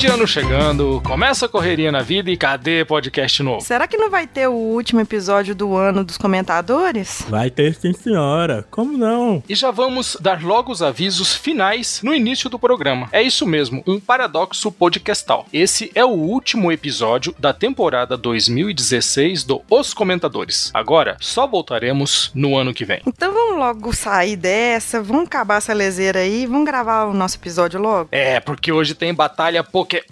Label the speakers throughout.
Speaker 1: De ano chegando, começa a correria na vida e cadê podcast novo?
Speaker 2: Será que não vai ter o último episódio do ano dos comentadores?
Speaker 3: Vai ter sim, senhora. Como não?
Speaker 1: E já vamos dar logo os avisos finais no início do programa. É isso mesmo, um paradoxo podcastal. Esse é o último episódio da temporada 2016 do Os Comentadores. Agora, só voltaremos no ano que vem.
Speaker 2: Então vamos logo sair dessa, vamos acabar essa leseira aí, vamos gravar o nosso episódio logo?
Speaker 1: É, porque hoje tem batalha Okay.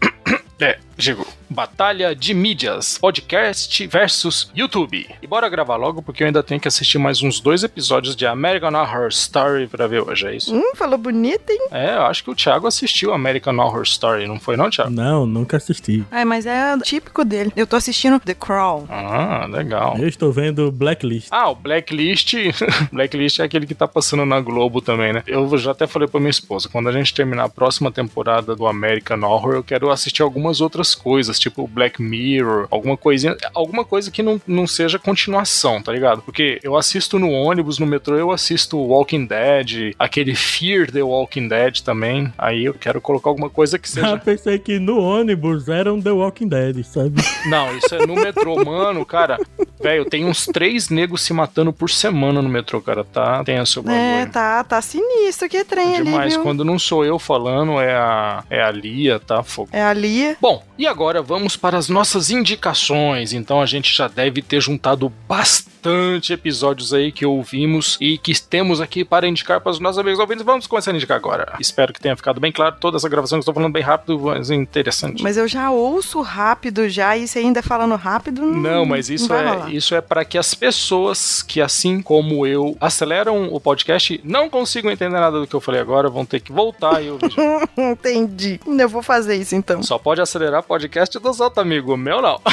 Speaker 1: É, chegou. Batalha de mídias, podcast versus YouTube. E bora gravar logo, porque eu ainda tenho que assistir mais uns dois episódios de American Horror Story pra ver hoje, é isso?
Speaker 2: Hum, falou bonito, hein?
Speaker 1: É, eu acho que o Thiago assistiu American Horror Story, não foi não, Thiago?
Speaker 3: Não, nunca assisti.
Speaker 2: É, mas é típico dele. Eu tô assistindo The Crawl.
Speaker 1: Ah, legal.
Speaker 3: Eu estou vendo Blacklist.
Speaker 1: Ah, o Blacklist. Blacklist é aquele que tá passando na Globo também, né? Eu já até falei pra minha esposa, quando a gente terminar a próxima temporada do American Horror, eu quero assistir algumas outras coisas, tipo Black Mirror, alguma coisinha, alguma coisa que não, não seja continuação, tá ligado? Porque eu assisto no ônibus, no metrô, eu assisto Walking Dead, aquele Fear the Walking Dead também. Aí eu quero colocar alguma coisa que
Speaker 3: Ah,
Speaker 1: seja.
Speaker 3: pensei que no ônibus era um The Walking Dead, sabe?
Speaker 1: Não, isso é no metrô, mano, cara. Velho, tem uns três negros se matando por semana no metrô, cara. Tá tenso o bagulho.
Speaker 2: É, tá, tá sinistro que trem ali,
Speaker 1: Demais. Quando não sou eu falando, é a, é a Lia, tá? Fogo.
Speaker 2: É a Lia.
Speaker 1: Bom, e agora vamos para as nossas indicações. Então a gente já deve ter juntado bastante episódios aí que ouvimos e que temos aqui para indicar para os nossos amigos ouvintes. Vamos começar a indicar agora. Espero que tenha ficado bem claro toda essa gravação que eu estou falando bem rápido, mas interessante.
Speaker 2: Mas eu já ouço rápido já, e você ainda falando rápido. Não,
Speaker 1: Não, mas isso
Speaker 2: vai
Speaker 1: é
Speaker 2: rolar.
Speaker 1: isso é para que as pessoas que assim como eu aceleram o podcast não consigam entender nada do que eu falei agora, vão ter que voltar e ouvir.
Speaker 2: Entendi. Eu vou fazer isso então.
Speaker 1: Só pode acelerar podcast dos outros amigos, o meu não.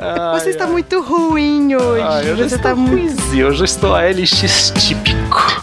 Speaker 1: Ai,
Speaker 2: Você está muito ruim hoje.
Speaker 1: ai, eu já
Speaker 2: você
Speaker 1: estou
Speaker 2: está muito.
Speaker 1: ruimzinho, eu estou ALX típico.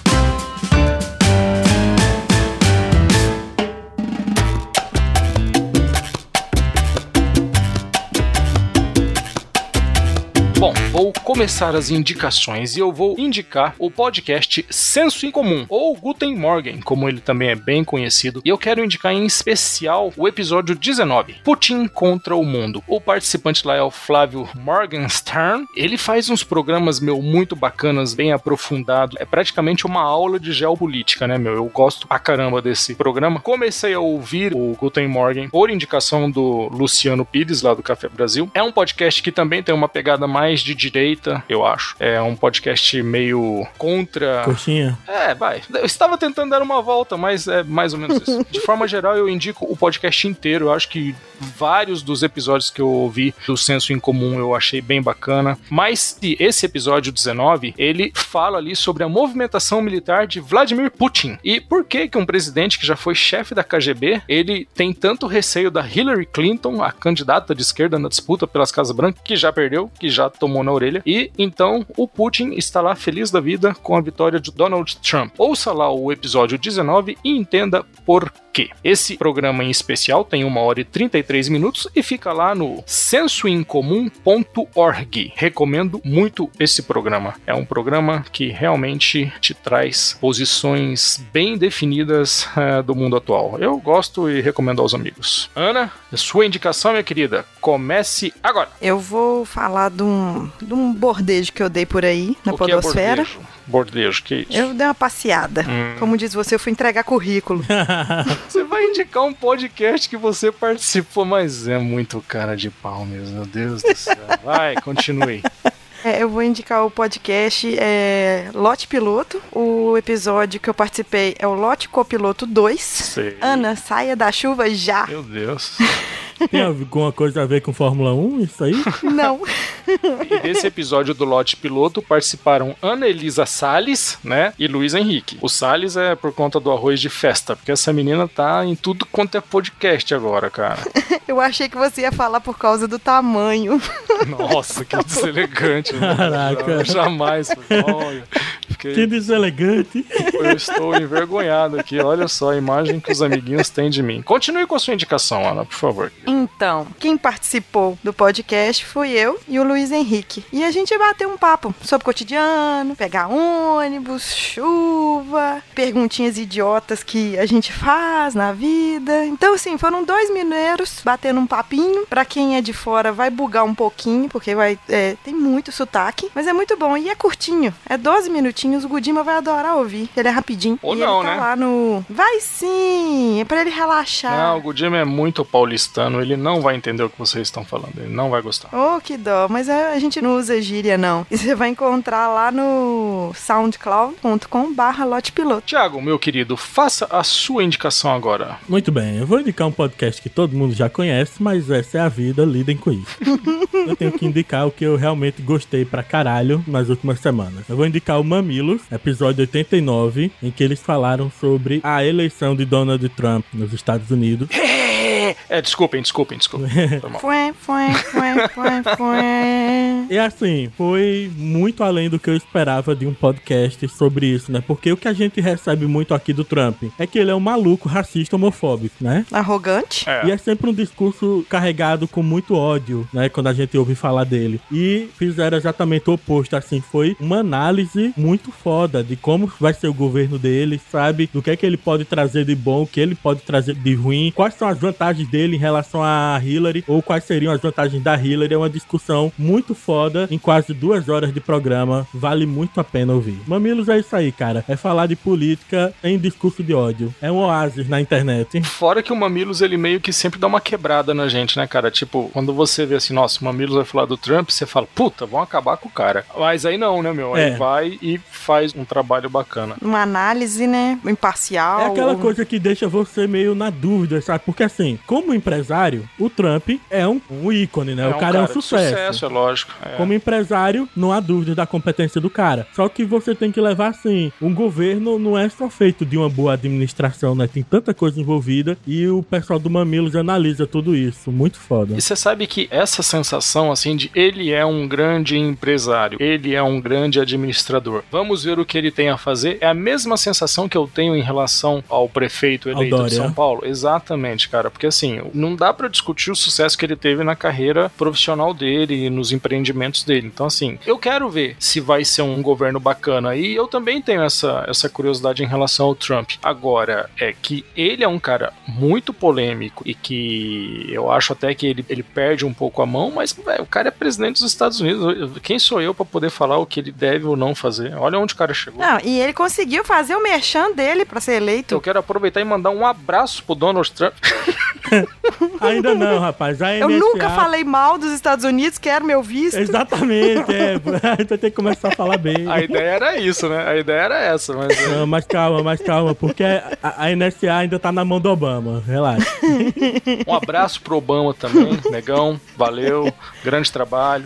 Speaker 1: Começar as indicações e eu vou indicar o podcast Senso em Comum, ou Guten Morgen, como ele também é bem conhecido. E eu quero indicar em especial o episódio 19, Putin contra o Mundo. O participante lá é o Flávio Morgenstern. Ele faz uns programas, meu, muito bacanas, bem aprofundado. É praticamente uma aula de geopolítica, né, meu? Eu gosto pra caramba desse programa. Comecei a ouvir o Guten Morgen por indicação do Luciano Pires, lá do Café Brasil. É um podcast que também tem uma pegada mais de direita, eu acho. É um podcast meio contra.
Speaker 3: Coxinha.
Speaker 1: É, vai. Eu estava tentando dar uma volta, mas é mais ou menos isso. De forma geral, eu indico o podcast inteiro. Eu acho que vários dos episódios que eu ouvi do Senso em Comum eu achei bem bacana. Mas se esse episódio 19, ele fala ali sobre a movimentação militar de Vladimir Putin. E por que que um presidente que já foi chefe da KGB, ele tem tanto receio da Hillary Clinton, a candidata de esquerda na disputa pelas Casas Brancas, que já perdeu, que já tomou na orelha. E então o Putin está lá feliz da vida com a vitória de Donald Trump. Ouça lá o episódio 19 e entenda por quê. Esse programa em especial tem 1 hora e 33 minutos e fica lá no sensoincomum.org. Recomendo muito esse programa. É um programa que realmente te traz posições bem definidas eh, do mundo atual. Eu gosto e recomendo aos amigos. Ana, sua indicação, minha querida, comece agora.
Speaker 2: Eu vou falar de um, de um bordejo que eu dei por aí na
Speaker 1: o que é
Speaker 2: Podosfera.
Speaker 1: bordejo? Bordejo, que isso?
Speaker 2: eu dei uma passeada.
Speaker 1: Hum.
Speaker 2: Como diz você, eu fui entregar currículo.
Speaker 1: Você vai indicar um podcast que você participou, mas é muito cara de pau mesmo, meu Deus do céu. Vai, continue.
Speaker 2: É, eu vou indicar o podcast é, Lote Piloto. O episódio que eu participei é o Lote Copiloto 2.
Speaker 1: Sei.
Speaker 2: Ana, saia da chuva já.
Speaker 1: Meu Deus.
Speaker 3: Tem alguma coisa a ver com Fórmula 1, isso aí?
Speaker 2: Não.
Speaker 1: E desse episódio do Lote Piloto participaram Ana Elisa Salles, né? E Luiz Henrique. O Salles é por conta do arroz de festa, porque essa menina tá em tudo quanto é podcast agora, cara.
Speaker 2: Eu achei que você ia falar por causa do tamanho.
Speaker 1: Nossa, que deselegante. né?
Speaker 3: Caraca.
Speaker 1: Jamais. Olha, fiquei.
Speaker 3: Que deselegante.
Speaker 1: Eu estou envergonhado aqui. Olha só a imagem que os amiguinhos têm de mim. Continue com a sua indicação, Ana, por favor.
Speaker 2: Então, quem participou do podcast fui eu e o Luiz Henrique. E a gente bateu um papo sobre o cotidiano, pegar ônibus, chuva, perguntinhas idiotas que a gente faz na vida. Então, assim, foram dois mineiros batendo um papinho. Pra quem é de fora, vai bugar um pouquinho, porque vai é, tem muito sotaque. Mas é muito bom e é curtinho. É 12 minutinhos. O Gudima vai adorar ouvir. Ele é rapidinho.
Speaker 1: Ou
Speaker 2: e
Speaker 1: não,
Speaker 2: ele tá
Speaker 1: né?
Speaker 2: lá no. Vai sim! É pra ele relaxar.
Speaker 1: Não, o Gudima é muito paulistano. Ele não vai entender o que vocês estão falando. Ele não vai gostar.
Speaker 2: Oh, que dó. Mas é, a gente não usa gíria, não. E você vai encontrar lá no soundcloud.com barra lotepiloto.
Speaker 1: Tiago, meu querido, faça a sua indicação agora.
Speaker 3: Muito bem, eu vou indicar um podcast que todo mundo já conhece, mas essa é a vida, lidem com isso. eu tenho que indicar o que eu realmente gostei pra caralho nas últimas semanas. Eu vou indicar o Mamilos, episódio 89, em que eles falaram sobre a eleição de Donald Trump nos Estados Unidos.
Speaker 1: É, desculpem, desculpem, desculpem. Foi
Speaker 2: foi, foi, foi, foi.
Speaker 3: E assim, foi muito além do que eu esperava de um podcast sobre isso, né? Porque o que a gente recebe muito aqui do Trump é que ele é um maluco racista homofóbico, né?
Speaker 2: Arrogante?
Speaker 1: É.
Speaker 3: E é sempre um discurso carregado com muito ódio, né? Quando a gente ouve falar dele. E fizeram exatamente o oposto, assim. Foi uma análise muito foda de como vai ser o governo dele, sabe? Do que é que ele pode trazer de bom, o que ele pode trazer de ruim, quais são as vantagens dele em relação a Hillary, ou quais seriam as vantagens da Hillary. É uma discussão muito foda em quase duas horas de programa. Vale muito a pena ouvir. Mamilos é isso aí, cara. É falar de política em discurso de ódio. É um oásis na internet.
Speaker 1: Fora que o Mamilos, ele meio que sempre dá uma quebrada na gente, né, cara? Tipo, quando você vê assim, nossa, o Mamilos vai falar do Trump, você fala, puta, vão acabar com o cara. Mas aí não, né, meu? Aí
Speaker 3: É.
Speaker 1: vai e faz um trabalho bacana.
Speaker 2: Uma análise, né? Imparcial.
Speaker 3: É aquela
Speaker 2: ou-
Speaker 3: coisa que deixa você meio na dúvida, sabe? Porque assim, como empresário, o Trump é um, um ícone, né? o cara, é um
Speaker 1: de
Speaker 3: sucesso.
Speaker 1: é lógico. É.
Speaker 3: Como empresário, não há dúvida da competência do cara. Só que você tem que levar assim: um governo não é só feito de uma boa administração, né? Tem tanta coisa envolvida e o pessoal do Mamilos analisa tudo isso. Muito foda.
Speaker 1: E você sabe que essa sensação, assim, de ele é um grande empresário, ele é um grande administrador, vamos ver o que ele tem a fazer, é a mesma sensação que eu tenho em relação ao prefeito eleito de. São Paulo. Exatamente, cara, porque assim, não dá pra discutir o sucesso que ele teve na carreira profissional dele e nos empreendimentos dele. Então, assim, eu quero ver se vai ser um governo bacana. E eu também tenho essa, essa curiosidade em relação ao Trump. Agora, é que ele é um cara muito polêmico e que eu acho até que ele, ele perde um pouco a mão, mas véio, o cara é presidente dos Estados Unidos. Quem sou eu pra poder falar o que ele deve ou não fazer? Olha onde o cara chegou.
Speaker 2: Não, e ele conseguiu fazer o merchan dele pra ser eleito.
Speaker 1: Eu quero aproveitar e mandar um abraço pro Donald Trump.
Speaker 3: Ainda não, rapaz. A
Speaker 2: Eu
Speaker 3: NSA
Speaker 2: nunca falei mal dos Estados Unidos, quero meu visto.
Speaker 3: Exatamente, é. A gente vai ter que começar a falar bem.
Speaker 1: A ideia era isso, né? A ideia era essa, mas. é,
Speaker 3: Não, mas calma, mas calma, porque a, a NSA ainda tá na mão do Obama, relaxa.
Speaker 1: Um abraço pro Obama também, negão. Valeu, grande trabalho.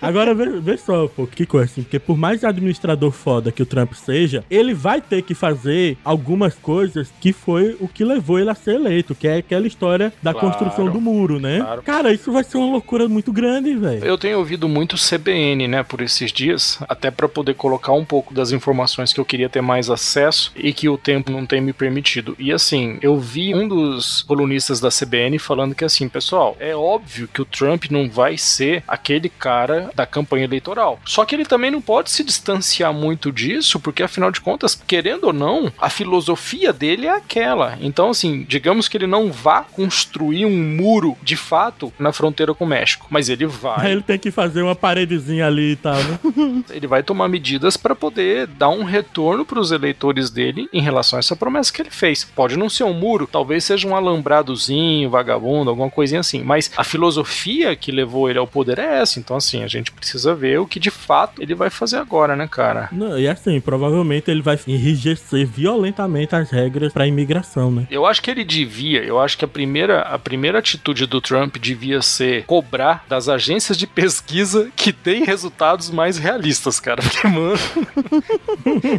Speaker 3: Agora vê, vê só, pô, que coisa assim, porque por mais administrador foda que o Trump seja, ele vai ter que fazer algumas coisas que foi o que levou ele a ser eleito, que é aquela história da
Speaker 1: Claro,
Speaker 3: construção do muro, né?
Speaker 1: claro.
Speaker 3: Cara, isso vai ser uma loucura muito grande, velho.
Speaker 1: Eu tenho ouvido muito CBN, né, por esses dias, até pra poder colocar um pouco das informações que eu queria ter mais acesso e que o tempo não tem me permitido. E assim, eu vi um dos colunistas da CBN falando que assim, pessoal, é óbvio que o Trump não vai ser aquele cara da campanha eleitoral. Só que ele também não pode se distanciar muito disso, porque afinal de contas, querendo ou não, a filosofia dele é aquela. Então, assim, digamos que ele não vá construir um muro de fato na fronteira com o México, mas ele vai
Speaker 3: ele tem que fazer uma paredezinha ali e tal, né?
Speaker 1: ele vai tomar medidas para poder dar um retorno para os eleitores dele em relação a essa promessa que ele fez. Pode não ser um muro, talvez seja um alambradozinho, vagabundo, alguma coisinha assim, mas a filosofia que levou ele ao poder é essa. Então, assim, a gente precisa ver o que de fato ele vai fazer agora, né, cara?
Speaker 3: Não, e assim, provavelmente ele vai enrijecer violentamente as regras pra imigração, né?
Speaker 1: Eu acho que ele devia, eu acho que a primeira, a primeira atitude do Trump devia ser cobrar das agências de pesquisa que têm resultados mais realistas, cara. Porque, mano.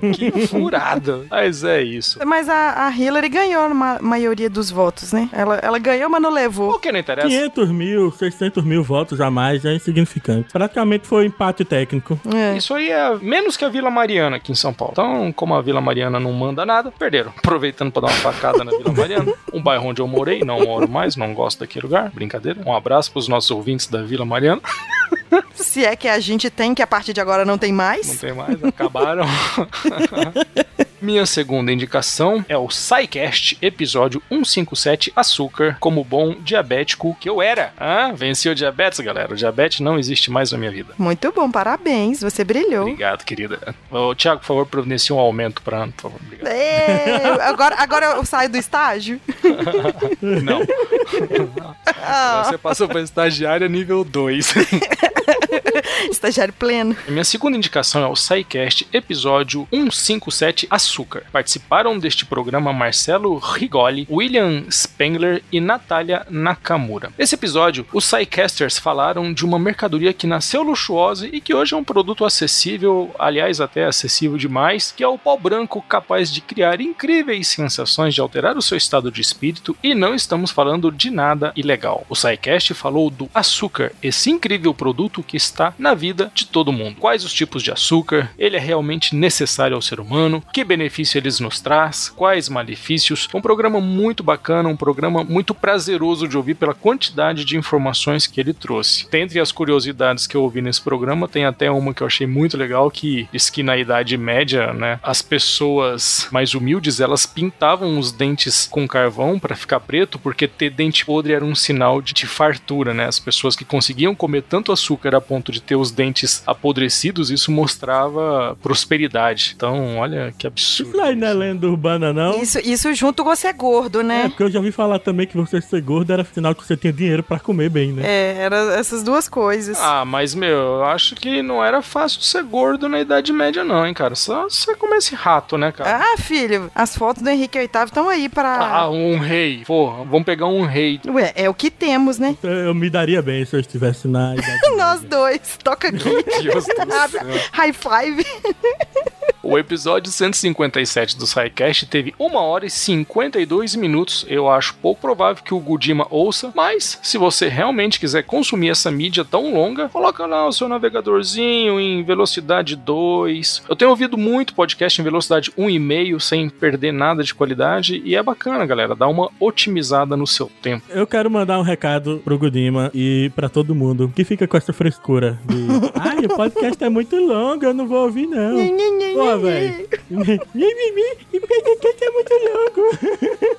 Speaker 1: que furada. Mas é isso.
Speaker 2: Mas a, a Hillary ganhou a maioria dos votos, né? Ela, ela ganhou, mas não levou.
Speaker 1: O que não interessa?
Speaker 3: 500 mil, 600 mil votos a mais é insignificante. Praticamente foi empate técnico.
Speaker 1: É. Isso aí é menos que a Vila Mariana aqui em São Paulo. Então, como a Vila Mariana não manda nada, perderam. Aproveitando pra dar uma facada na Vila Mariana. Um bairro onde eu morei, não moro mais, não gosto daquele lugar. Brincadeira. Um abraço pros nossos ouvintes da Vila Mariana.
Speaker 2: Se é que a gente tem, que a partir de agora não tem mais.
Speaker 1: Não tem mais, acabaram. Minha segunda indicação é o SciCast, episódio 157, Açúcar, como bom diabético que eu era. Ah, venci o diabetes, galera. O diabetes não existe mais na minha vida.
Speaker 2: Muito bom, parabéns, você brilhou.
Speaker 1: Obrigado, querida. Ô, Tiago, por favor, providencie um aumento para ano, por favor.
Speaker 2: Obrigado. É, agora, agora eu saio do estágio?
Speaker 1: não. Ah. Você passou para estagiária nível 2.
Speaker 2: Estagiário pleno.
Speaker 1: Minha segunda indicação é o SciCast, episódio 157, Açúcar. Participaram deste programa Marcelo Rigoli, William Spengler e Natália Nakamura. Nesse episódio, os SciCasters falaram de uma mercadoria que nasceu luxuosa e que hoje é um produto acessível, aliás, até acessível demais, que é o pó branco capaz de criar incríveis sensações de alterar o seu estado de espírito e não estamos falando de nada ilegal. O SciCast falou do açúcar, esse incrível produto que está na vida de todo mundo. Quais os tipos de açúcar? Ele é realmente necessário ao ser humano? Que benefício eles nos traz? Quais malefícios? Um programa muito bacana, um programa muito prazeroso de ouvir pela quantidade de informações que ele trouxe. Dentre as curiosidades que eu ouvi nesse programa, tem até uma que eu achei muito legal que diz que na Idade Média, né, as pessoas mais humildes elas pintavam os dentes com carvão para ficar preto, porque ter dente podre era um sinal de fartura, né? As pessoas que conseguiam comer tanto açúcar a ponto de ter os dentes apodrecidos, isso mostrava prosperidade. Então, olha que absurdo.
Speaker 3: Isso aí não é lenda urbana, não?
Speaker 2: Isso, isso junto com você gordo, né?
Speaker 3: É, porque eu já ouvi falar também que você ser gordo era sinal que você tinha dinheiro para comer bem, né?
Speaker 2: É, era essas duas coisas.
Speaker 1: Ah, mas, meu, eu acho que não era fácil ser gordo na Idade Média, não, hein, cara? Só você comer esse rato, né, cara?
Speaker 2: Ah, filho, as fotos do Henrique VIII estão aí para.
Speaker 1: Ah, um rei. Porra, vamos pegar um rei.
Speaker 2: Ué, é o que temos, né?
Speaker 3: Eu me daria bem se eu estivesse na Idade
Speaker 2: Nós dois. Toca aqui.
Speaker 1: Meu Deus do céu.
Speaker 2: High five.
Speaker 1: O episódio 157 do SciCast teve 1 hora e 52 minutos. Eu acho pouco provável que o Gudima ouça, mas se você realmente quiser consumir essa mídia tão longa, coloca lá o seu navegadorzinho em velocidade 2. Eu tenho ouvido muito podcast em velocidade 1,5 sem perder nada de qualidade e é bacana, galera. Dá uma otimizada no seu tempo.
Speaker 3: Eu quero mandar um recado pro Gudima e para todo mundo que fica com essa frescura de ai, o podcast é muito longo, eu não vou ouvir não. Pô, velho. É muito longo.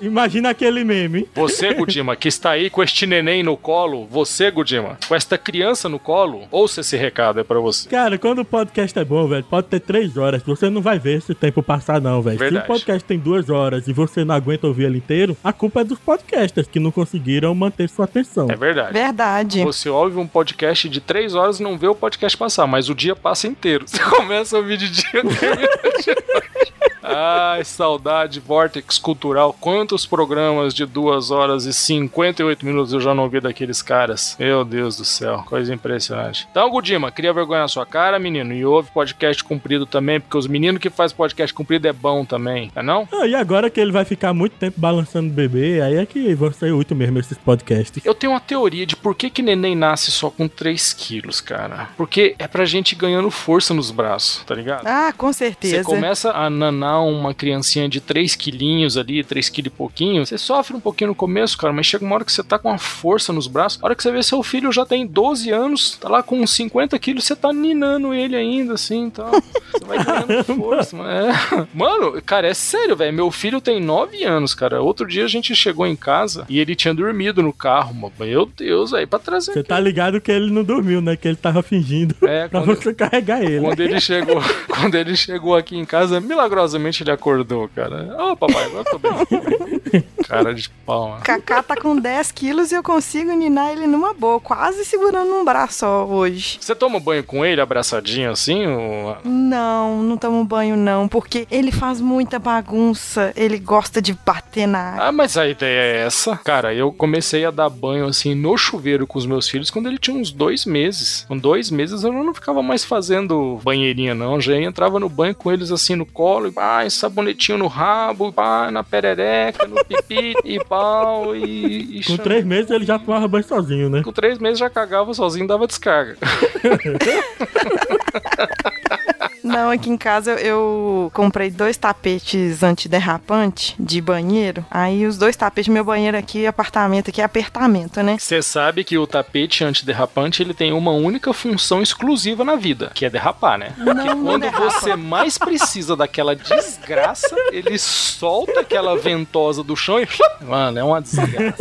Speaker 3: Imagina aquele meme.
Speaker 1: Você, Gudima, que está aí com este neném no colo, você, Gudima, com esta criança no colo, ouça esse recado, é pra você.
Speaker 3: Cara, quando o podcast é bom, velho, pode ter três horas, você não vai ver esse tempo passar não, velho. Se o podcast tem duas horas e você não aguenta ouvir ele inteiro, a culpa é dos podcasters que não conseguiram manter sua atenção.
Speaker 1: É verdade.
Speaker 2: Verdade.
Speaker 1: Você ouve um podcast de três horas e não vê o podcast passar, mas o dia passa inteiro. Você começa a ouvir de dia, Chernobyl. Ai, saudade, Vortex Cultural. Quantos programas de 2 horas e 58 minutos eu já não ouvi daqueles caras? Meu Deus do céu, coisa impressionante. Então, Gudima, queria vergonhar a sua cara, menino, e ouve podcast comprido também, porque os meninos que faz podcast comprido é bom também, é não?
Speaker 3: Ah, e agora que ele vai ficar muito tempo balançando o bebê, aí é que vão ser útil mesmo esses podcasts.
Speaker 1: Eu tenho uma teoria de por que que neném nasce só com 3 quilos, cara. Porque é pra gente ganhando força nos braços, tá ligado?
Speaker 2: Ah, com certeza.
Speaker 1: Você começa a nanar uma criancinha de 3 quilinhos ali, 3 quilos e pouquinho, você sofre um pouquinho no começo, cara, mas chega uma hora que você tá com uma força nos braços, a hora que você vê seu filho já tem 12 anos, tá lá com 50 quilos, você tá ninando ele ainda, assim, então, você vai ganhando força, mano. É. Mano, cara, é sério, velho, meu filho tem 9 anos, cara, outro dia a gente chegou em casa e ele tinha dormido no carro, mano. meu Deus, aí pra trazer
Speaker 3: Você tá ligado que ele não dormiu, né, que ele tava fingindo é, pra você carregar ele.
Speaker 1: Quando ele chegou, quando ele chegou aqui em casa, milagrosamente Milagrosamente ele acordou, cara. Ô, oh, papai, agora tô bem. cara de pau, mano.
Speaker 2: Kaká tá com 10 quilos e eu consigo ninar ele numa boa, quase segurando um braço só hoje.
Speaker 1: Você toma banho com ele abraçadinho assim? Ou...
Speaker 2: Não, não tomo banho não, porque ele faz muita bagunça, ele gosta de bater na água.
Speaker 1: Ah, mas a ideia é essa. Cara, eu comecei a dar banho assim no chuveiro com os meus filhos quando ele tinha uns dois meses. Com dois meses eu não ficava mais fazendo banheirinha, não. Já entrava no banho com eles assim no colo, e pá, sabonetinho no rabo, pá, na perereca, no pipi e pau. E,
Speaker 3: e com três meses ele já tomava banho sozinho, né?
Speaker 1: Com três meses já cagava sozinho dava descarga.
Speaker 2: Não, aqui em casa eu comprei dois tapetes antiderrapante de banheiro. Aí os dois tapetes, meu banheiro aqui, apartamento aqui é apertamento, né?
Speaker 1: Você sabe que o tapete antiderrapante ele tem uma única função exclusiva na vida, que é derrapar, né?
Speaker 2: Não,
Speaker 1: Porque
Speaker 2: não
Speaker 1: quando
Speaker 2: derrapa.
Speaker 1: você mais precisa daquela desgraça, ele solta aquela ventosa do chão e. Mano, é uma desgraça,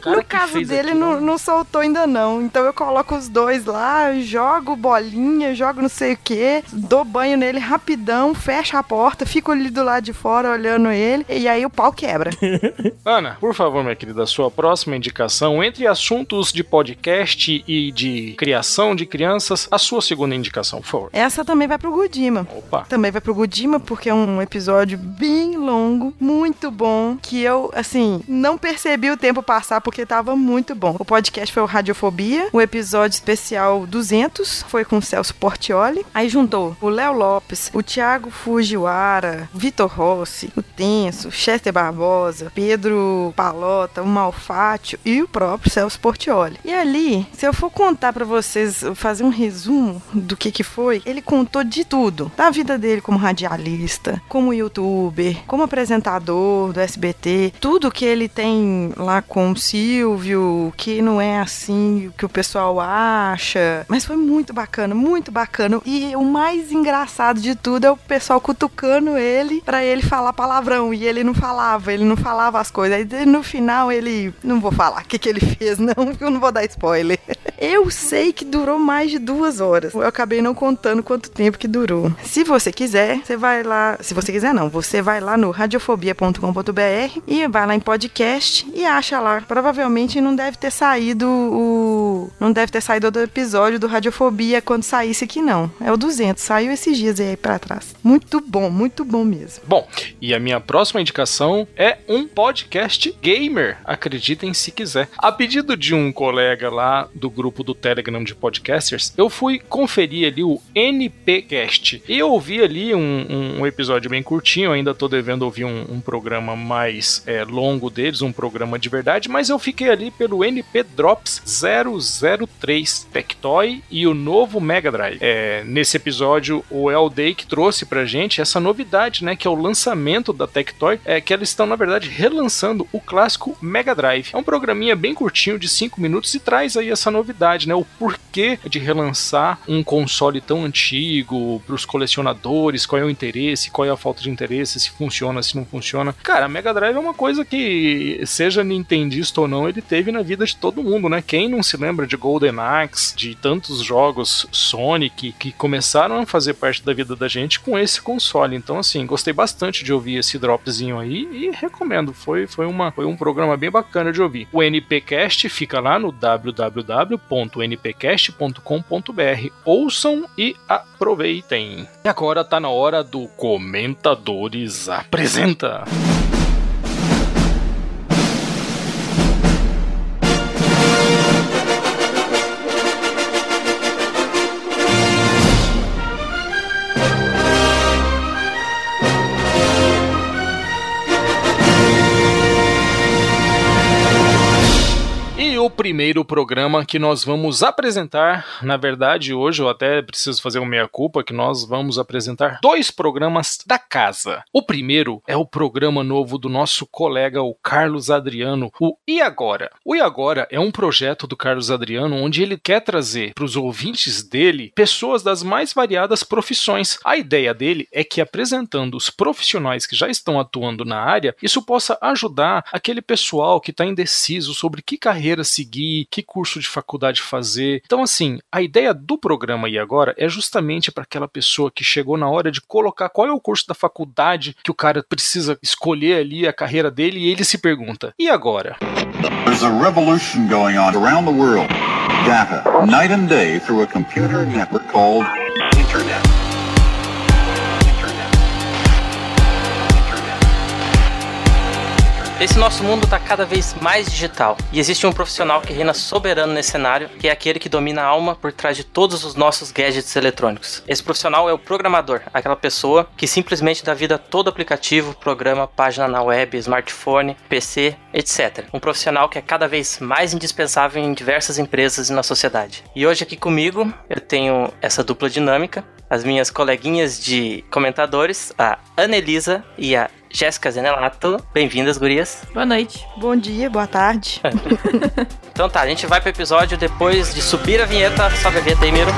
Speaker 1: cara.
Speaker 2: No caso dele,
Speaker 1: aquilo-
Speaker 2: não, não soltou ainda não. Então eu coloco os dois lá, jogo bolinha, jogo não sei o que, dou banho nele rapidão, fecho a porta, fico ali do lado de fora olhando ele, e aí o pau quebra.
Speaker 1: Ana, por favor, minha querida, sua próxima indicação, entre assuntos de podcast e de criação de crianças, a sua segunda indicação, por favor.
Speaker 2: Essa também vai pro Gudima.
Speaker 1: Opa.
Speaker 2: Também vai pro Gudima, porque é um episódio bem longo, muito bom, que eu, assim, não percebi o tempo passar porque tava muito bom. O podcast foi o Radiofobia, o episódio especial 200 foi com o Celso Portioli. Aí juntou o Léo Lopes, o Thiago Fujiwara, Vitor Rossi, o Tenso, Chester Barbosa, Pedro Palota, o Malfátio e o próprio Celso Portioli. E ali, se eu for contar pra vocês, fazer um resumo do que que foi, ele contou de tudo. Da vida dele como radialista, como youtuber, como apresentador do SBT, tudo que ele tem lá com o Silvio, que não é assim o que o pessoal acha. Mas foi muito bacana, muito bacana. E o mais engraçado de tudo é o pessoal cutucando ele pra ele falar palavrão. E ele não falava, ele não falava as coisas. Aí no final ele. Não vou falar o que, que ele fez, não, porque eu não vou dar spoiler. Eu sei que durou mais de duas horas. Eu acabei não contando quanto tempo que durou. Se você quiser, você vai lá. Se você quiser, não. Você vai lá no radiofobia.com.br e vai lá em podcast e acha lá. Provavelmente não deve ter saído o. Não deve ter saído do episódio do Radiofobia quando saísse aqui, não. É o 200. Saiu esses dias aí pra trás. Muito bom, muito bom mesmo.
Speaker 1: Bom, e a minha próxima indicação é um podcast gamer, acreditem se quiser. A pedido de um colega lá do grupo do Telegram de podcasters, eu fui conferir ali o NPcast. E eu ouvi ali um, um episódio bem curtinho, ainda tô devendo ouvir um, um programa mais é, longo deles, um programa de verdade, mas eu fiquei ali pelo NP Drops 003 Tectoy e o novo Mega Drive. É, nesse episódio, o Elday que trouxe pra gente essa novidade, né, que é o lançamento da Tectoy, é que eles estão, na verdade, relançando o clássico Mega Drive. É um programinha bem curtinho, de 5 minutos, e traz aí essa novidade, né, o porquê de relançar um console tão antigo pros colecionadores, qual é o interesse, qual é a falta de interesse, se funciona, se não funciona. Cara, a Mega Drive é uma coisa que, seja nintendista ou não, ele teve na vida de todo mundo, né? Quem não se lembra de Golden Axe, de tantos jogos Sonic que começaram a fazer parte da vida da gente com esse console. Então, assim, gostei bastante de ouvir esse dropzinho aí e recomendo. Foi, foi, uma, foi um programa bem bacana de ouvir. O NPcast fica lá no www.npcast.com.br. Ouçam e aproveitem. E agora tá na hora do Comentadores Apresenta. O primeiro programa que nós vamos apresentar, na verdade, hoje eu até preciso fazer uma meia-culpa, que nós vamos apresentar dois programas da casa. O primeiro é o programa novo do nosso colega, o Carlos Adriano, o E Agora? O E Agora é um projeto do Carlos Adriano onde ele quer trazer para os ouvintes dele pessoas das mais variadas profissões. A ideia dele é que apresentando os profissionais que já estão atuando na área, isso possa ajudar aquele pessoal que está indeciso sobre que carreira seguir seguir, que curso de faculdade fazer. Então, assim, a ideia do programa e agora é justamente para aquela pessoa que chegou na hora de colocar qual é o curso da faculdade que o cara precisa escolher ali a carreira dele e ele se pergunta: e agora? There's a revolution going on around the world. Data, night and day through a computer network called Internet.
Speaker 4: Esse nosso mundo está cada vez mais digital e existe um profissional que reina soberano nesse cenário, que é aquele que domina a alma por trás de todos os nossos gadgets eletrônicos. Esse profissional é o programador, aquela pessoa que simplesmente dá vida a todo aplicativo, programa, página na web, smartphone, PC, etc. Um profissional que é cada vez mais indispensável em diversas empresas e na sociedade. E hoje aqui comigo eu tenho essa dupla dinâmica, as minhas coleguinhas de comentadores, a Anelisa e a Jéssica Zenelato. Bem-vindas, gurias.
Speaker 2: Boa noite. Bom dia, boa tarde.
Speaker 4: então tá, a gente vai pro episódio depois de subir a vinheta. Sobe a vinheta aí, Miro.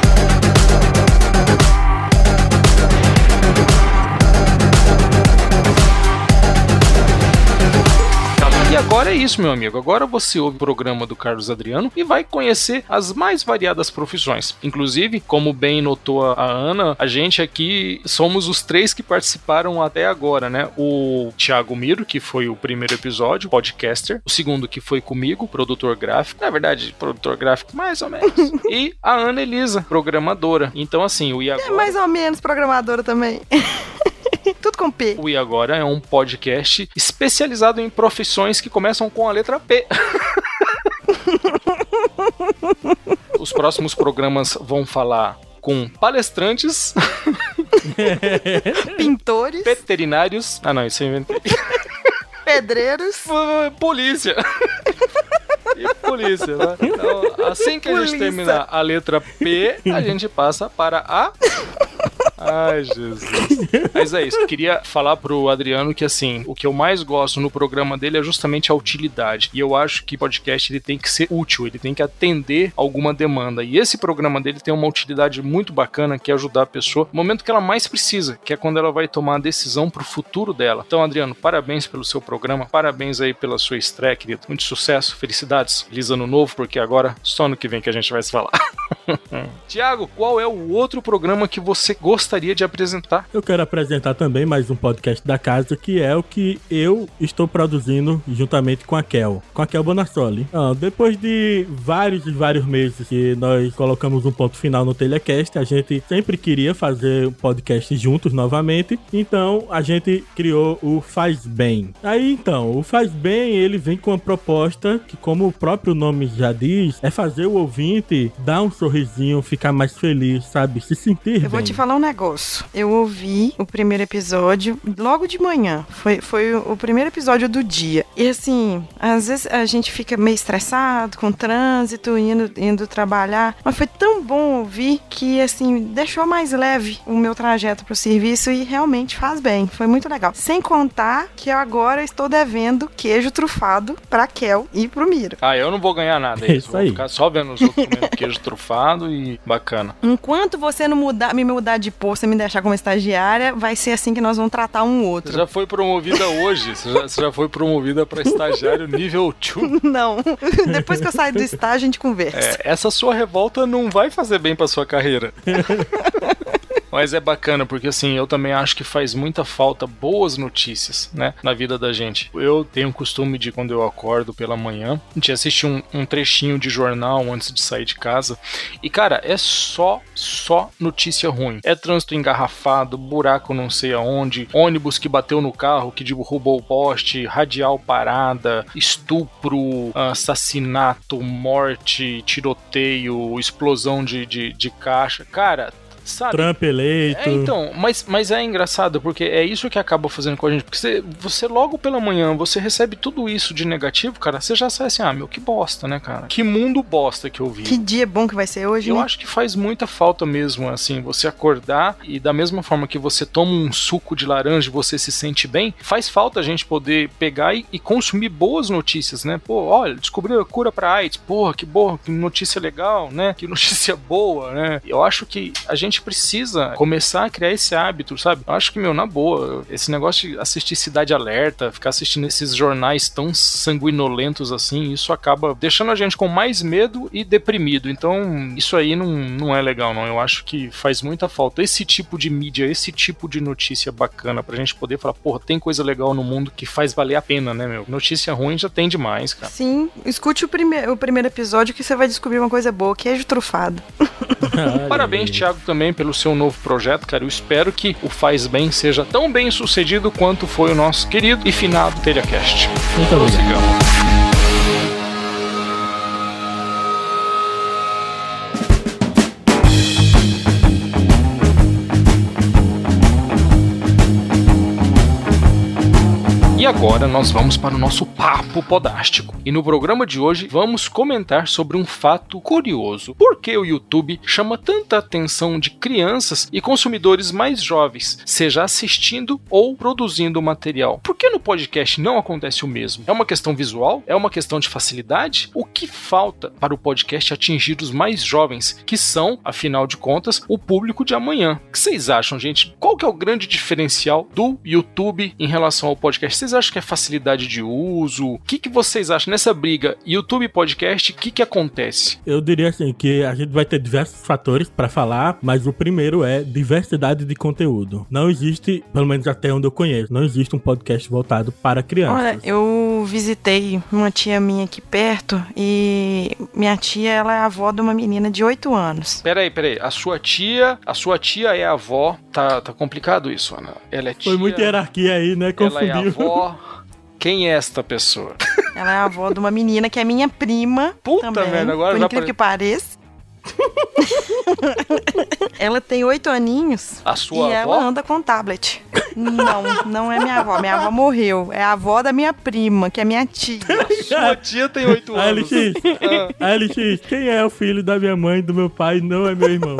Speaker 1: Agora é isso, meu amigo. Agora você ouve o programa do Carlos Adriano e vai conhecer as mais variadas profissões. Inclusive, como bem notou a Ana, a gente aqui somos os três que participaram até agora, né? O Thiago Miro, que foi o primeiro episódio, podcaster. O segundo, que foi comigo, produtor gráfico. Na verdade, produtor gráfico, mais ou menos. e a Ana Elisa, programadora. Então, assim, o
Speaker 2: Iago. É mais ou menos programadora também. Tudo com P.
Speaker 1: O E Agora é um podcast especializado em profissões que começam com a letra P. Os próximos programas vão falar com palestrantes,
Speaker 2: pintores,
Speaker 1: veterinários. Ah, não, isso eu inventei.
Speaker 2: Pedreiros,
Speaker 1: polícia. e polícia, né? Então, assim que a gente terminar a letra P, a gente passa para a Ai, Jesus. Mas é isso. Queria falar pro Adriano que, assim, o que eu mais gosto no programa dele é justamente a utilidade. E eu acho que podcast ele tem que ser útil, ele tem que atender alguma demanda. E esse programa dele tem uma utilidade muito bacana que é ajudar a pessoa no momento que ela mais precisa, que é quando ela vai tomar a decisão pro futuro dela. Então, Adriano, parabéns pelo seu programa, parabéns aí pela sua estreia, querido. Muito sucesso, felicidades, feliz ano novo, porque agora só no que vem que a gente vai se falar. Tiago, qual é o outro programa que você gostaria de apresentar?
Speaker 3: Eu quero apresentar também mais um podcast da casa, que é o que eu estou produzindo juntamente com a Kel, com a Kel Bonassoli. Ah, depois de vários e vários meses que nós colocamos um ponto final no Telecast, a gente sempre queria fazer um podcast juntos novamente, então a gente criou o Faz Bem. Aí então, o Faz Bem, ele vem com uma proposta que, como o próprio nome já diz, é fazer o ouvinte dar um sorrisinho, ficar mais feliz, sabe? Se sentir Eu
Speaker 2: bem. vou te falar um negócio. Eu ouvi o primeiro episódio logo de manhã. Foi, foi o primeiro episódio do dia. E assim, às vezes a gente fica meio estressado com o trânsito, indo, indo trabalhar. Mas foi tão bom ouvir que, assim, deixou mais leve o meu trajeto pro serviço e realmente faz bem. Foi muito legal. Sem contar que agora estou devendo queijo trufado pra Kel e pro Miro.
Speaker 1: Ah, eu não vou ganhar nada. É isso vou aí. ficar só vendo os outros comendo queijo trufado e bacana.
Speaker 2: Enquanto você não mudar, me mudar de posto e me deixar como estagiária, vai ser assim que nós vamos tratar um outro.
Speaker 1: Você já foi promovida hoje. Você já, você já foi promovida para estagiário nível 2.
Speaker 2: Não. Depois que eu sair do estágio, a gente conversa.
Speaker 1: É, essa sua revolta não vai fazer bem para sua carreira. Mas é bacana, porque assim, eu também acho que faz muita falta boas notícias, né, na vida da gente. Eu tenho o costume de, quando eu acordo pela manhã, gente assistir um, um trechinho de jornal antes de sair de casa. E, cara, é só, só notícia ruim. É trânsito engarrafado, buraco não sei aonde, ônibus que bateu no carro, que derrubou o poste, radial parada, estupro, assassinato, morte, tiroteio, explosão de, de, de caixa. Cara, sabe?
Speaker 3: Trump eleito.
Speaker 1: É, então, mas, mas é engraçado, porque é isso que acaba fazendo com a gente. Porque você, você logo pela manhã, você recebe tudo isso de negativo, cara, você já sai assim, ah, meu, que bosta, né, cara? Que mundo bosta que eu vi.
Speaker 2: Que dia bom que vai ser hoje,
Speaker 1: Eu
Speaker 2: né?
Speaker 1: acho que faz muita falta mesmo, assim, você acordar e da mesma forma que você toma um suco de laranja e você se sente bem, faz falta a gente poder pegar e, e consumir boas notícias, né? Pô, olha, descobriu a cura pra AIDS, porra, que boa, que notícia legal, né? Que notícia boa, né? Eu acho que a gente gente precisa começar a criar esse hábito, sabe? Eu acho que, meu, na boa, esse negócio de assistir Cidade Alerta, ficar assistindo esses jornais tão sanguinolentos assim, isso acaba deixando a gente com mais medo e deprimido. Então, isso aí não, não é legal, não. Eu acho que faz muita falta esse tipo de mídia, esse tipo de notícia bacana pra gente poder falar, porra, tem coisa legal no mundo que faz valer a pena, né, meu? Notícia ruim já tem demais, cara.
Speaker 2: Sim, escute o, prime o primeiro episódio que você vai descobrir uma coisa boa, queijo trufado.
Speaker 1: Parabéns, Thiago, também pelo seu novo projeto, cara. Eu espero que o Faz Bem seja tão bem sucedido quanto foi o nosso querido e finado TelhaCast.
Speaker 3: Muito obrigado.
Speaker 1: Agora nós vamos para o nosso papo podástico. E no programa de hoje vamos comentar sobre um fato curioso. Por que o YouTube chama tanta atenção de crianças e consumidores mais jovens, seja assistindo ou produzindo material? Por que no podcast não acontece o mesmo? É uma questão visual? É uma questão de facilidade? O que falta para o podcast atingir os mais jovens, que são, afinal de contas, o público de amanhã? O que vocês acham, gente? Qual que é o grande diferencial do YouTube em relação ao podcast? Vocês acham que é facilidade de uso? O que, que vocês acham nessa briga YouTube e podcast? O que, que acontece?
Speaker 3: Eu diria assim que a gente vai ter diversos fatores pra falar, mas o primeiro é diversidade de conteúdo. Não existe, pelo menos até onde eu conheço, não existe um podcast voltado para crianças.
Speaker 2: Olha, eu visitei uma tia minha aqui perto e minha tia, ela é avó de uma menina de 8 anos.
Speaker 1: Peraí, peraí. A sua tia, a sua tia é avó. Tá, tá complicado isso, Ana. Ela é tia.
Speaker 3: Foi muita hierarquia aí, né?
Speaker 1: Ela é
Speaker 3: Confundiu.
Speaker 1: Avó. Quem é esta pessoa?
Speaker 2: Ela é avó de uma menina que é minha prima
Speaker 1: Puta
Speaker 2: também,
Speaker 1: merda, agora
Speaker 2: por
Speaker 1: já
Speaker 2: incrível
Speaker 1: pare-
Speaker 2: que pareça. ela tem oito aninhos
Speaker 1: A sua
Speaker 2: e
Speaker 1: avó?
Speaker 2: ela anda com tablet. Não, não é minha avó. Minha avó morreu. É a avó da minha prima, que é minha tia.
Speaker 1: Sua tia tem 8
Speaker 3: A
Speaker 1: anos.
Speaker 3: LX, a LX, quem é o filho da minha mãe e do meu pai não é meu irmão.